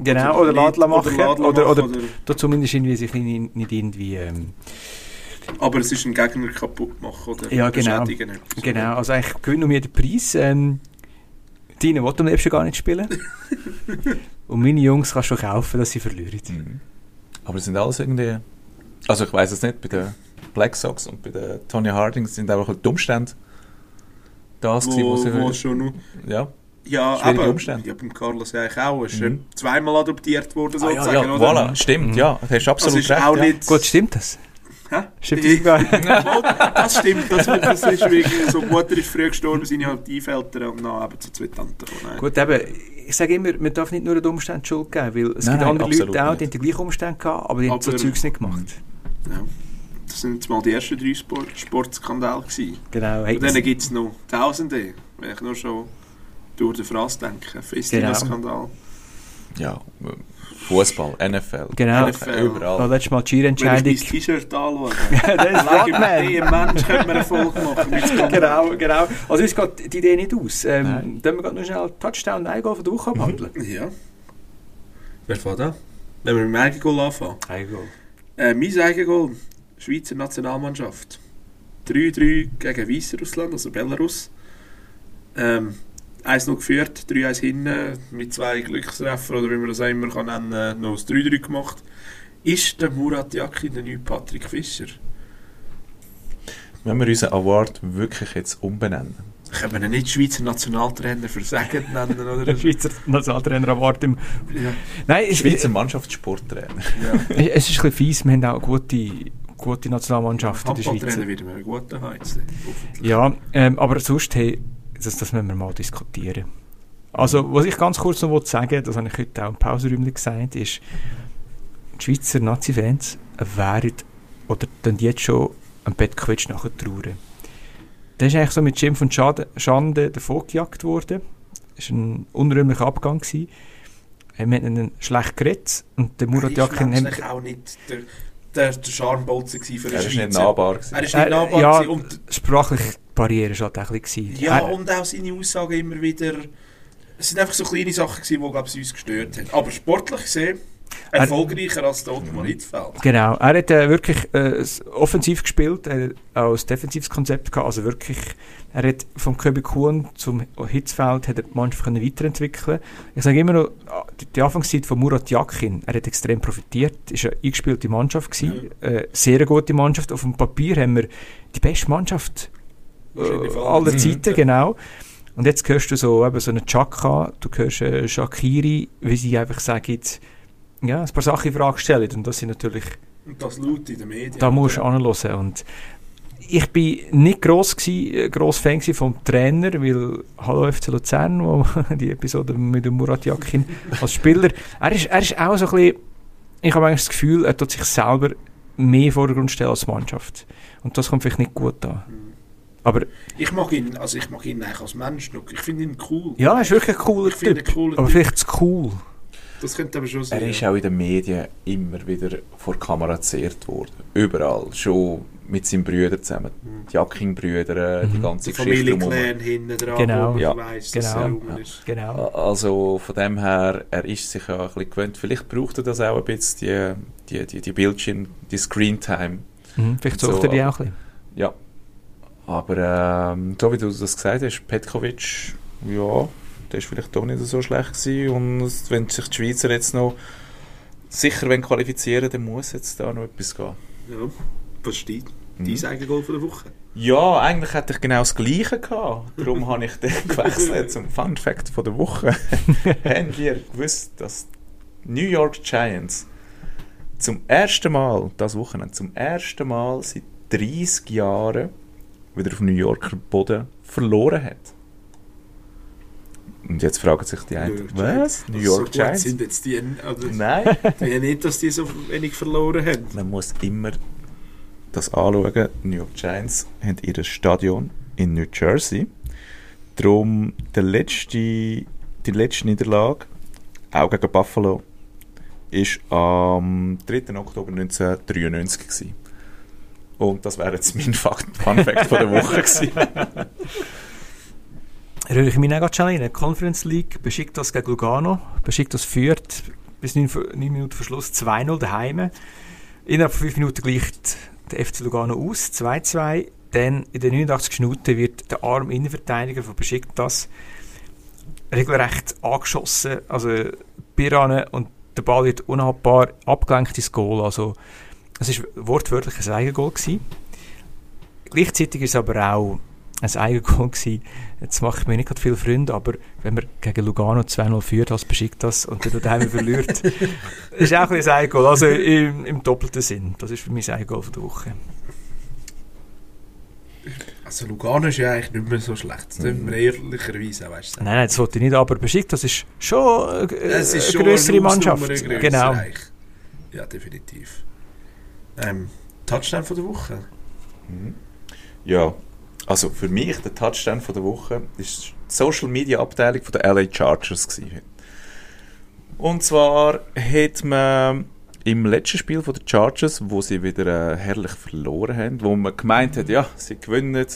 Genau, oder, nicht, Ladla machen. Oder, Ladla Oder, oder, machen, oder, zumindest irgendwie sich nicht, nicht irgendwie. Ähm, Aber es ist ein Gegner kaputt machen oder Ja, genau. beschädigen. genau, also eigentlich gewinnen um jeden Preis. Ähm, Deine will am liebsten gar nicht spielen. [LAUGHS] Und meine Jungs kannst du kaufen, dass sie verlieren. Mhm. Aber es sind alles irgendwie. Also ich weiß es nicht, bei den Black Sox und bei den Tony Harding sind einfach die Umstände das gewesen, Wo, wo sie wo schon noch... ja, Ja, Schwierige aber Umstände. ja, beim Carlos eigentlich auch. Er ist Mhm. zweimal adoptiert worden, ah, ja, sozusagen. ja, oder? voilà, stimmt, ja, du hast Das absolut ist recht. auch ja. nicht... Gut, stimmt das? Hä? Stimmt das sogar? [LAUGHS] das stimmt, das, das ist wirklich so. Die Mutter ist früh gestorben, seine Adoptiveltern und dann eben zu zwei Tanten. Nein. Gut, eben, ich sage immer, man darf nicht nur den Umständen die Schuld geben, weil es Nein, gibt andere Leute auch, nicht. die haben die gleichen Umstände gehabt, aber die haben so Zeugs nicht gemacht. Ja. Das sind jetzt mal die ersten drei Sport Sportskandale gewesen. Genau. Hey, Und dann gibt es noch Tausende, wenn ich nur schon durch den Fraß denke. Festina-Skandal. Ja, Fußball, NFL, Genau. NFL. Oh, überall. letztes Mal die Wenn ich mein T-Shirt anschaue. [LAUGHS] das ist mir ein Mensch könnte man eine Folge machen. Genau, genau. Also uns geht die Idee nicht aus. Ähm, dann wir gerade noch schnell Touchdown und Eigengoal von der Woche abhandeln. [LAUGHS] Ja. Wer fährt an? Wenn wir mit dem Eigengoal anfangen. Eigengoal. Äh, mein Eigengoal, Schweizer Nationalmannschaft. 3-3 gegen Weißrussland, also Belarus. Ähm, 1-0 geführt, 3-1 hinten, mit zwei Glückstreffer oder wie man das auch immer kann nennen, noch das 3-3 gemacht. Ist der Murat Yakin der neue Patrick Fischer? Wenn wir unseren Award wirklich jetzt umbenennen. Können wir ihn nicht Schweizer Nationaltrainer für Sagen nennen? [LAUGHS] Der Oder? Schweizer Nationaltrainer Award im... ja. Nein, Schweizer Mannschaftssporttrainer. ja. es ist ein bisschen fies, wir haben auch gute, gute Nationalmannschaften in der Schweiz. Handballtrainer wieder mal gut haben jetzt. hoffentlich. Ja, ähm, aber sonst, hey, das, das müssen wir mal diskutieren. Also, was ich ganz kurz noch sagen will, das habe ich heute auch im Pausenräumchen gesagt, ist, die Schweizer Nazi-Fans wären, oder dann jetzt schon, am Petkovic nachher trauern. Der ist eigentlich so mit Schimpf und Schade, Schande davongejagt worden. Das war ein unrühmlicher Abgang. Gewesen. Wir haben ihn schlecht geredet und der Murat Er ist menschlich auch nicht der, der, der Charmbolzen für Er den ist nicht Schweizer. nahbar. gewesen. Er ist nicht Äh, nahbar ja, und, sprachliche Barriere war halt auch ein bisschen. ja, Er- und auch seine Aussagen immer wieder... Es sind einfach so kleine Sachen gewesen, die, uns gestört haben. Aber sportlich gesehen, Erfolgreicher als der Ottmar Hitzfeld. Genau, er hat äh, wirklich äh, offensiv gespielt, er hat auch ein defensives Konzept gehabt, also wirklich, er hat vom Köbi Kuhn zum Hitzfeld hat er die Mannschaft können weiterentwickeln. Ich sage immer noch, ah, die, die Anfangszeit von Murat Yakin, er hat extrem profitiert, ist eine eingespielte Mannschaft gewesen, äh, sehr gute Mannschaft, auf dem Papier haben wir die beste Mannschaft äh, aller allen Zeiten, genau. Und jetzt hörst du so, eben so einen Chaka, du hörst äh, Shakiri, wie sie einfach sagen, ja, ein paar Sachen in Frage stellen. Und das sind natürlich, Und das laut in den Medien. da musst du anhören. Und ich bin nicht gross, gsi, äh, gross Fan vom Trainer, weil Hallo FC Luzern, wo [LAUGHS] die Episode mit dem Murat Yakin als Spieler, er ist, er ist auch so ein bisschen, ich habe eigentlich das Gefühl, er tut sich selber mehr in den Vordergrund stellen als Mannschaft. Und das kommt vielleicht nicht gut an. Aber Ich mag ihn, also ich mag ihn eigentlich als Mensch noch. Ich finde ihn cool. ja, er ist wirklich ein cooler Ich finde Typ. ihn cooler Aber Typ. vielleicht zu cool. Das könnte aber schon sein. Er ist auch in den Medien immer wieder vor die Kamera gezerrt worden. Überall. Schon mit seinen Brüdern zusammen. Die Jacking-Brüder, die Mhm. ganze der Geschichte drumherum. Familienclan hinten dran, Genau. wo man Ja. weiss, dass Genau. er rum Ja. ist. Genau. Also von dem her, er ist sich ja ein bisschen gewöhnt. Vielleicht braucht er das auch ein bisschen, die, die, die, die Bildschirm, die Screen-Time. Mhm, vielleicht So, sucht er die auch ein bisschen. Ja. Aber ähm, so wie du das gesagt hast, Petkovic, ja, der ist vielleicht doch nicht so schlecht gewesen. Und wenn sich die Schweizer jetzt noch sicher wenn qualifizieren, dann muss jetzt da noch etwas gehen. Ja. Was steht? Mhm. Dein Eigengoal von der Woche. Ja, eigentlich hätte ich genau das Gleiche gehabt. Darum [LAUGHS] habe ich den gewechselt zum Fun Fact von der Woche. [LAUGHS] Haben wir gewusst, dass New York Giants zum ersten Mal, das Wochenende, zum ersten Mal seit 30 Jahren wieder auf New Yorker Boden verloren hat? Und jetzt fragen sich die einen, was? New York so Giants? sind jetzt die, oder? Nein. [LAUGHS] Ja, nicht, dass die so wenig verloren haben. Man muss immer das anschauen. New York Giants haben ihr Stadion in New Jersey. Darum der letzte, die letzte Niederlage, auch gegen Buffalo, ist am 3. Oktober 1993 gewesen. Und das wäre jetzt mein Fun Fact von der Woche gewesen. [LAUGHS] Rühre ich mich auch schnell in Conference League, beschickt das gegen Lugano, beschickt das führt bis 9, Minuten Verschluss 2-0 daheim. Innerhalb von 5 Minuten gleicht der FC Lugano aus, 2-2. Dann in den 89 Minuten wird der arme Innenverteidiger von Besiktas regelrecht angeschossen, also Piran und der Ball wird unhaltbar abgelenkt ins Goal. Also es war wortwörtlich ein Eigengoal. Gewesen. Gleichzeitig ist es aber auch ein Eigengoal gewesen. Jetzt mache ich mir nicht gerade viele Freunde, aber wenn man gegen Lugano 2-0 führt, als beschickt das und dann daheim verliert, [LAUGHS] ist auch ein bisschen ein Eigengoal. Also im, im doppelten Sinn. Das ist für mich das Eigengoal von der Woche. Also Lugano ist ja eigentlich nicht mehr so schlecht. Das müssen wir ehrlicherweise auch weißt, sagen. Nein, nein, das wollte ich nicht, aber beschickt das ist schon äh, Es ist eine größere Mannschaft. Eine Genau. Österreich. Ja, definitiv. Ähm, Touchdown von der Woche. Ja, also für mich der Touchdown von der Woche ist die Social Media Abteilung von der LA Chargers gewesen. Und zwar hat man im letzten Spiel von der Chargers, wo sie wieder äh, herrlich verloren haben, wo man gemeint hat, ja, sie gewinnen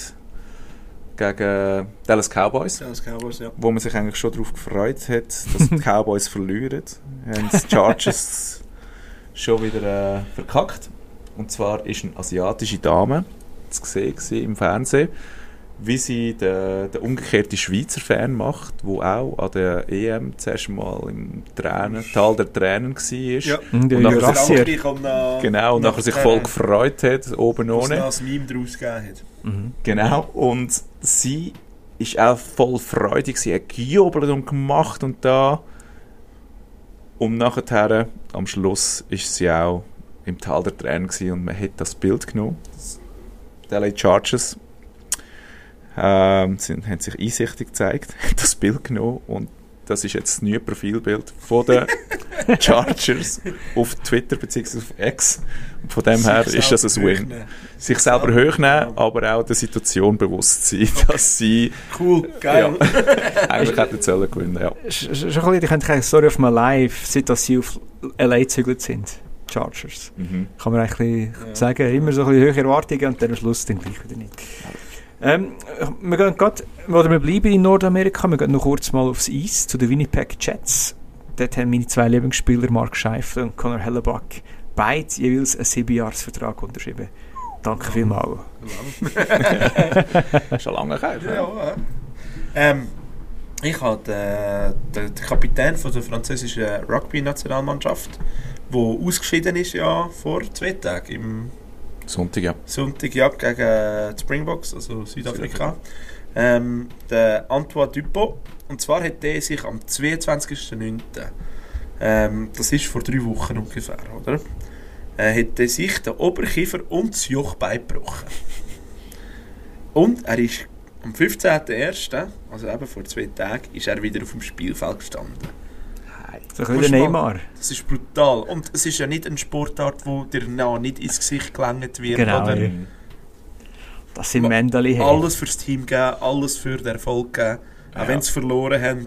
gegen Dallas Cowboys, Das Cowboys, ja. wo man sich eigentlich schon darauf gefreut hat, dass die Cowboys [LAUGHS] verlieren, haben die Chargers [LAUGHS] schon wieder äh, verkackt. Und zwar ist eine asiatische Dame zu sehen im Fernsehen, wie sie den, den umgekehrten Schweizer Fan macht, wo auch an der EM zuerst mal im Tränen, Tal der Tränen war. Ja. Mhm, der Und nachher kommt noch, Genau, und nach nachher sich voll gefreut hat, oben was ohne. ein Meme daraus gegeben hat. Mhm. Genau, und sie ist auch voll freudig, sie hat gejubelt und gemacht und da. Und nachher, am Schluss, ist sie auch im Tal der Tränen gewesen und man hat das Bild genommen. Die LA Chargers ähm, sind, haben sich einsichtig gezeigt, [LAUGHS] haben das Bild genommen und das ist jetzt das neue Profilbild von den [LAUGHS] Chargers auf Twitter bzw. auf X. Und von dem her Sich ist das ein Win sich selber hochnehmen, aber auch der Situation bewusst sein, dass sie Cool, geil. ja, [LAUGHS] eigentlich hätten sollen gewinnen. Ja. Sch- sch- Schon ein bisschen, ich könnte eine Story of my life, seit dass sie auf LA gezügelt sind. Chargers. Mhm. Kann man eigentlich Ja. sagen, immer so ein bisschen höhere Erwartungen und dann am Schluss dann gleich wieder nicht. Ähm, wir gehen grad, oder wir bleiben in Nordamerika, wir gehen noch kurz mal aufs Eis zu den Winnipeg Jets. dort haben meine zwei Lieblingsspieler, Mark Scheifler und Conor Hellebuck, beide jeweils einen Siebenjahresvertrag unterschrieben. Danke vielmals. [LAUGHS] Schon lange her. Ja, ja. Ähm, ich habe den, den, den Kapitän von der französischen Rugby-Nationalmannschaft, der ausgeschieden ist ja vor zwei Tagen, im Sonntag, ja. Sonntag ja, gegen die Springboks, also Südafrika. Ähm, der Antoine Dupont. Und zwar hat der sich am 22.09., ähm, das ist vor drei Wochen ungefähr, oder? Äh, hat er sich den Oberkiefer und das Jochbein gebrochen. Und er ist am 15.01., also eben vor zwei Tagen, ist er wieder auf dem Spielfeld gestanden. So ein bisschen Neymar. Das ist brutal. Und es ist ja nicht eine Sportart, wo dir noch nicht ins Gesicht gelangt wird. Genau, oder? Das sind Mendeli. alles fürs Team geben, alles für den Erfolg geben. Auch Ja. wenn sie verloren haben.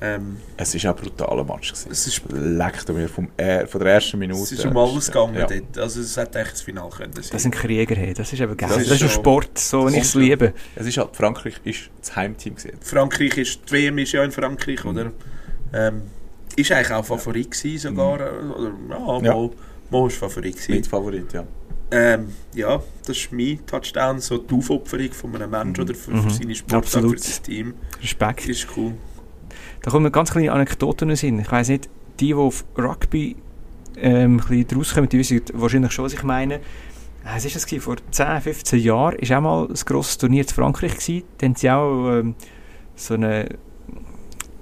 Ähm, Es war auch ein brutaler Match. Gewesen. Es ist- Leckt mir vom, er- von der ersten Minute. es ist um alles gegangen Ja. dort. Also es hätte echt das Finale können sein. Das sind Krieger. Hey. Das ist eben geil. Das Das ist ein Sport, so wie ich es liebe. Es ist halt, Frankreich ist das Heimteam gewesen. Frankreich ist, die WM ist ja in Frankreich, Mhm. oder? Ähm, ist eigentlich auch Favorit gewesen sogar. Oder, ja, Ja. Mo, Mo ist Favorit gewesen. Mitfavorit, ja. Ähm, ja, das ist mein Touchdown, so die Aufopferung von einem Menschen oder für, für Mhm. seine Sportart, Absolut. für sein Team. Respekt. Ist cool. Da kommen ganz kleine Anekdoten in. Ich weiss nicht, die, die auf Rugby ähm, ein bisschen draus kommen, die wissen wahrscheinlich schon, was ich meine. Äh, Was war das? Vor 10, 15 Jahren war auch mal ein grosses Turnier in Frankreich. Gewesen. Da haben sie auch ähm, so einen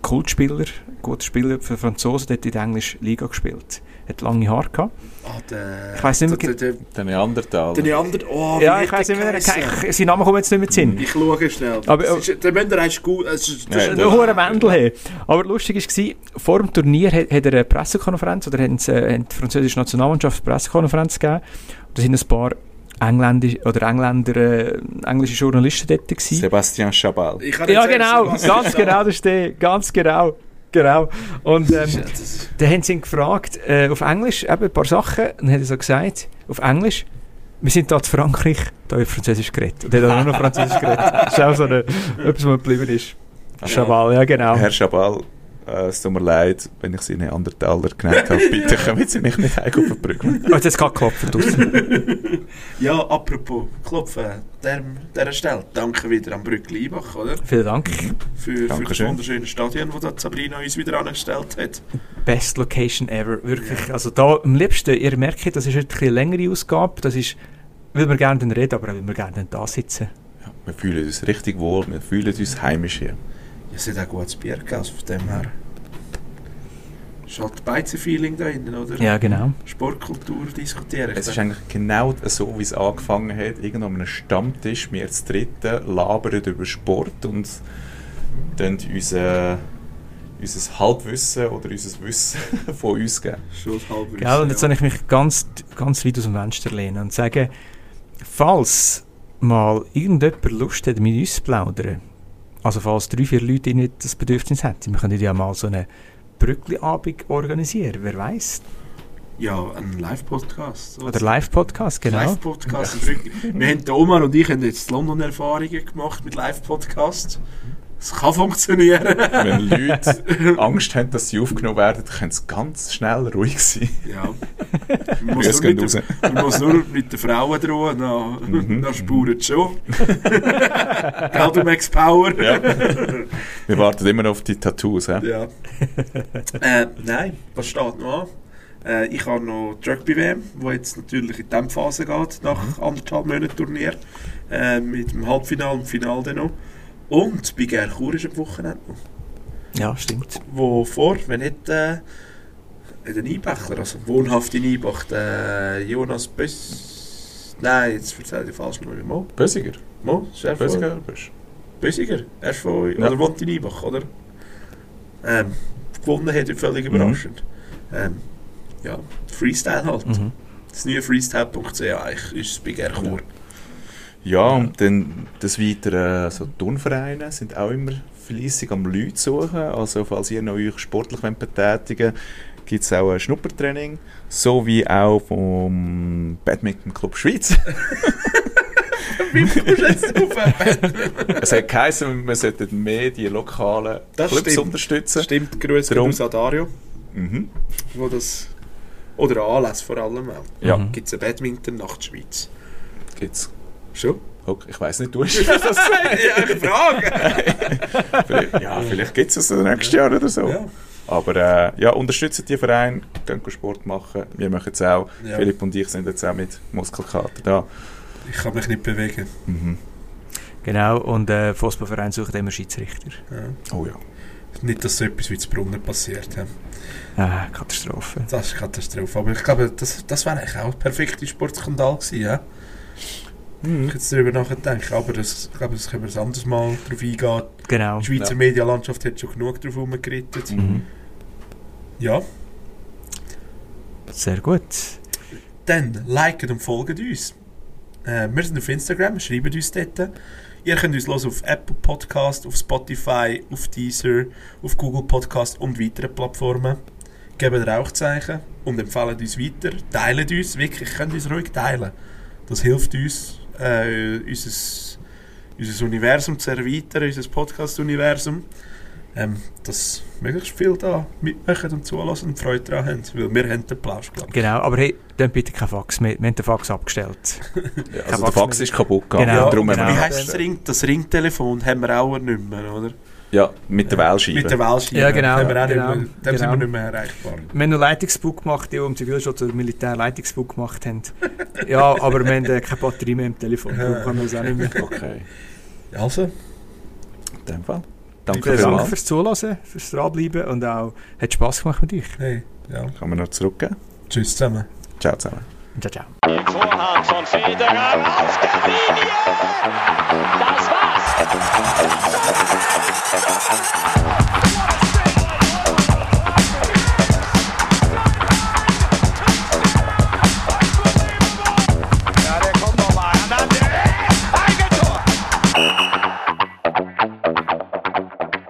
Kultspieler, guter Spieler für Franzosen, der hat in der englischen Liga gespielt. Hat lange Haare gehabt. Ah, der, Ich weiss nicht mehr der, der, Der Neandertaler. der Neander, oh, ja, ich hat der nicht mehr, sein Name kommt jetzt nicht mehr zu Sinn. Ich schaue schnell. Aber- Es ist, der Mender ist gut. Es ist, das ist der- Ein hoher Wendel haben. Aber lustig war, vor dem Turnier hat, hat er eine Pressekonferenz, oder haben, sie, äh, haben die französische Nationalmannschaft eine Pressekonferenz gegeben. Da sind ein paar Engländer, oder Engländer, äh, englische Journalisten dort gewesen. Sebastian Chabal. Ja, genau, ganz genau, das steht, ganz genau. Genau. Und ähm, dann haben sie ihn gefragt, äh, auf Englisch, eben ein paar Sachen, und dann hat er so gesagt, auf Englisch, wir sind da in Frankreich, da wird Französisch geredet. Und er hat auch nur noch Französisch geredet. Das ist auch so eine, etwas, was geblieben ist. Chabal, ja genau. Herr Chabal, äh, es tut mir leid, wenn ich Sie Neandertaler genannt habe. [LAUGHS] Bitte kommen Sie mich nicht heim verprügeln. Oh, jetzt hat es gerade geklopft draussen. [LAUGHS] Ja, apropos Klopfen, der, der Stelle. Danke wieder an Brückli Eibach, oder? Vielen Dank. Für, für das wunderschöne Stadion, das da Sabrina uns wieder angestellt hat. Best Location ever. Wirklich. Also da am liebsten, ihr merkt, das ist heute ein bisschen eine längere Ausgabe. Das ist, weil wir gerne reden, aber auch weil wir gerne da sitzen. Ja, wir fühlen uns richtig wohl, wir fühlen uns heimisch hier. Es hat auch gutes Bier also von dem her. Ist halt Beizen-Feeling da innen, oder? Ja, genau. Sportkultur diskutieren. Es ist eigentlich genau so, wie es angefangen hat. Irgendwo an einem Stammtisch, wir zu dritten, labern über Sport und dann unser, unser Halbwissen oder unser Wissen [LAUGHS] von uns geben. schon das halbe Gell, und jetzt soll ich mich ganz, ganz weit aus dem Fenster lehnen und sagen, falls mal irgendjemand Lust hat, mit uns zu plaudern, also falls drei, vier Leute nicht das Bedürfnis hätten, wir können ja mal so eine Brückli-Abend organisieren, wer weiß Ja, ein Live-Podcast. Oder Live-Podcast, genau. Live-Podcast. Wir haben, Omar und ich haben jetzt London-Erfahrungen gemacht mit Live-Podcasts. Es kann funktionieren. Wenn Leute Angst haben, dass sie aufgenommen werden, können sie ganz schnell ruhig sein. Ja. [LAUGHS] Man muss, nur mit, der- man muss nur mit den Frauen drohen, dann, Mhm. dann spuren sie schon. [LAUGHS] Gell, du Max Power? Ja. Wir warten immer noch auf die Tattoos. He? Ja. äh, nein, was steht noch an? Äh, ich habe noch die Rugby-WM, die jetzt natürlich in dieser Phase geht, nach anderthalb Monaten Turnier. Äh, mit dem Halbfinale und Finale dann noch. Und bei Gerchur ist am Wochenende noch. Ja, stimmt. Wo vor, wenn nicht äh, der Einbächler, also wohnhaft in Einbach, der Jonas Böss... Nein, jetzt erzähle ich falsch noch Mo. Bösiger. Mo, ist er von- Bösiger bist Bösiger, er ist von, Ja. oder wohnt in Ibach, oder? Ähm, gewonnen hat völlig Mhm. überraschend. Ähm, ja, Freestyle halt. Mhm. Das neue freestyle.ch eigentlich ist bei Gerchur. Ja, und dann des Weiteren, so Turnvereine sind auch immer fleissig am Leute suchen. Also falls ihr noch euch sportlich betätigen wollt, gibt es auch ein Schnuppertraining, so wie auch vom [LAUGHS] Badminton Club Schweiz. Es hat geheißen, wir sollten mehr die lokalen Das Clubs stimmt. unterstützen. Stimmt, Grüße Drum. aus Dario, Mhm. wo das... Oder Anlässe vor allem auch. Ja. Gibt es eine Badminton-Nacht Schweiz? gibt's. Schon? Okay, ich weiß nicht, du hast [LAUGHS] [LAUGHS] das gesagt. ja, eine Frage! Vielleicht- [LAUGHS] ja, vielleicht gibt es es nächstes Jahr oder so. Ja. Aber äh, ja, unterstützt die Vereine, gehen Sport machen. Wir machen es auch. Ja. Philipp und ich sind jetzt auch mit Muskelkater da. Ich kann mich nicht bewegen. Mhm. Genau, und der äh, Fußballverein sucht immer Schiedsrichter. Ja. Oh ja. Nicht, dass so etwas wie zu Brunnen passiert. Ja. Ah, Katastrophe. Das ist Katastrophe. Aber ich glaube, das, das wäre eigentlich auch ein perfekter Sportskandal gewesen. Ja? Mhm. Ich jetzt darüber nachdenken, aber das, ich glaube, das können wir ein anderes Mal drauf eingehen. Genau. Die Schweizer Ja. Medienlandschaft hat schon genug drauf herumgerettet. Mhm. Ja, Sehr gut. dann liket und folgt uns. Äh, wir sind auf Instagram, schreibt uns dort. Ihr könnt uns hören auf Apple Podcast, auf Spotify, auf Deezer, auf Google Podcast und weiteren Plattformen. Gebt Rauchzeichen und empfehlen uns weiter. Teilen uns, wirklich, könnt uns ruhig teilen. Das hilft uns, äh, unser, unser Universum zu erweitern, unser Podcast-Universum. Ähm, dass möglichst viel da mitmachen und zulassen und Freude daran haben. Weil wir haben den Plausch, glaube ich. Genau, aber hey, dann bitte kein Fax mehr. Wir haben den Fax abgestellt. [LAUGHS] Ja, also der Fax ist kaputt gegangen. Genau, darum haben genau. Wie heisst das, Ring, das Ringtelefon? Haben wir auch nicht mehr, oder? Ja, mit der Wählscheibe. Mit der Wählscheibe. Ja, genau, wir auch genau, dem sind genau. wir nicht mehr erreichbar. Wir haben noch Leitungsbug gemacht, die um Zivilschutz oder Militär Leitungsbug gemacht haben. ja, aber wir haben äh, keine Batterie mehr im Telefon. Darum können wir es auch nicht mehr. [LAUGHS] Okay, Also, in dem Fall. Danke Vielen Dank fürs Zuhören, fürs Dranbleiben und auch hat Spass gemacht mit euch. hey, ja. Kann man noch zurückgeben. Tschüss zusammen. Ciao zusammen. Ciao, ciao. Von Federer auf der Linie. Das war's. Thank you.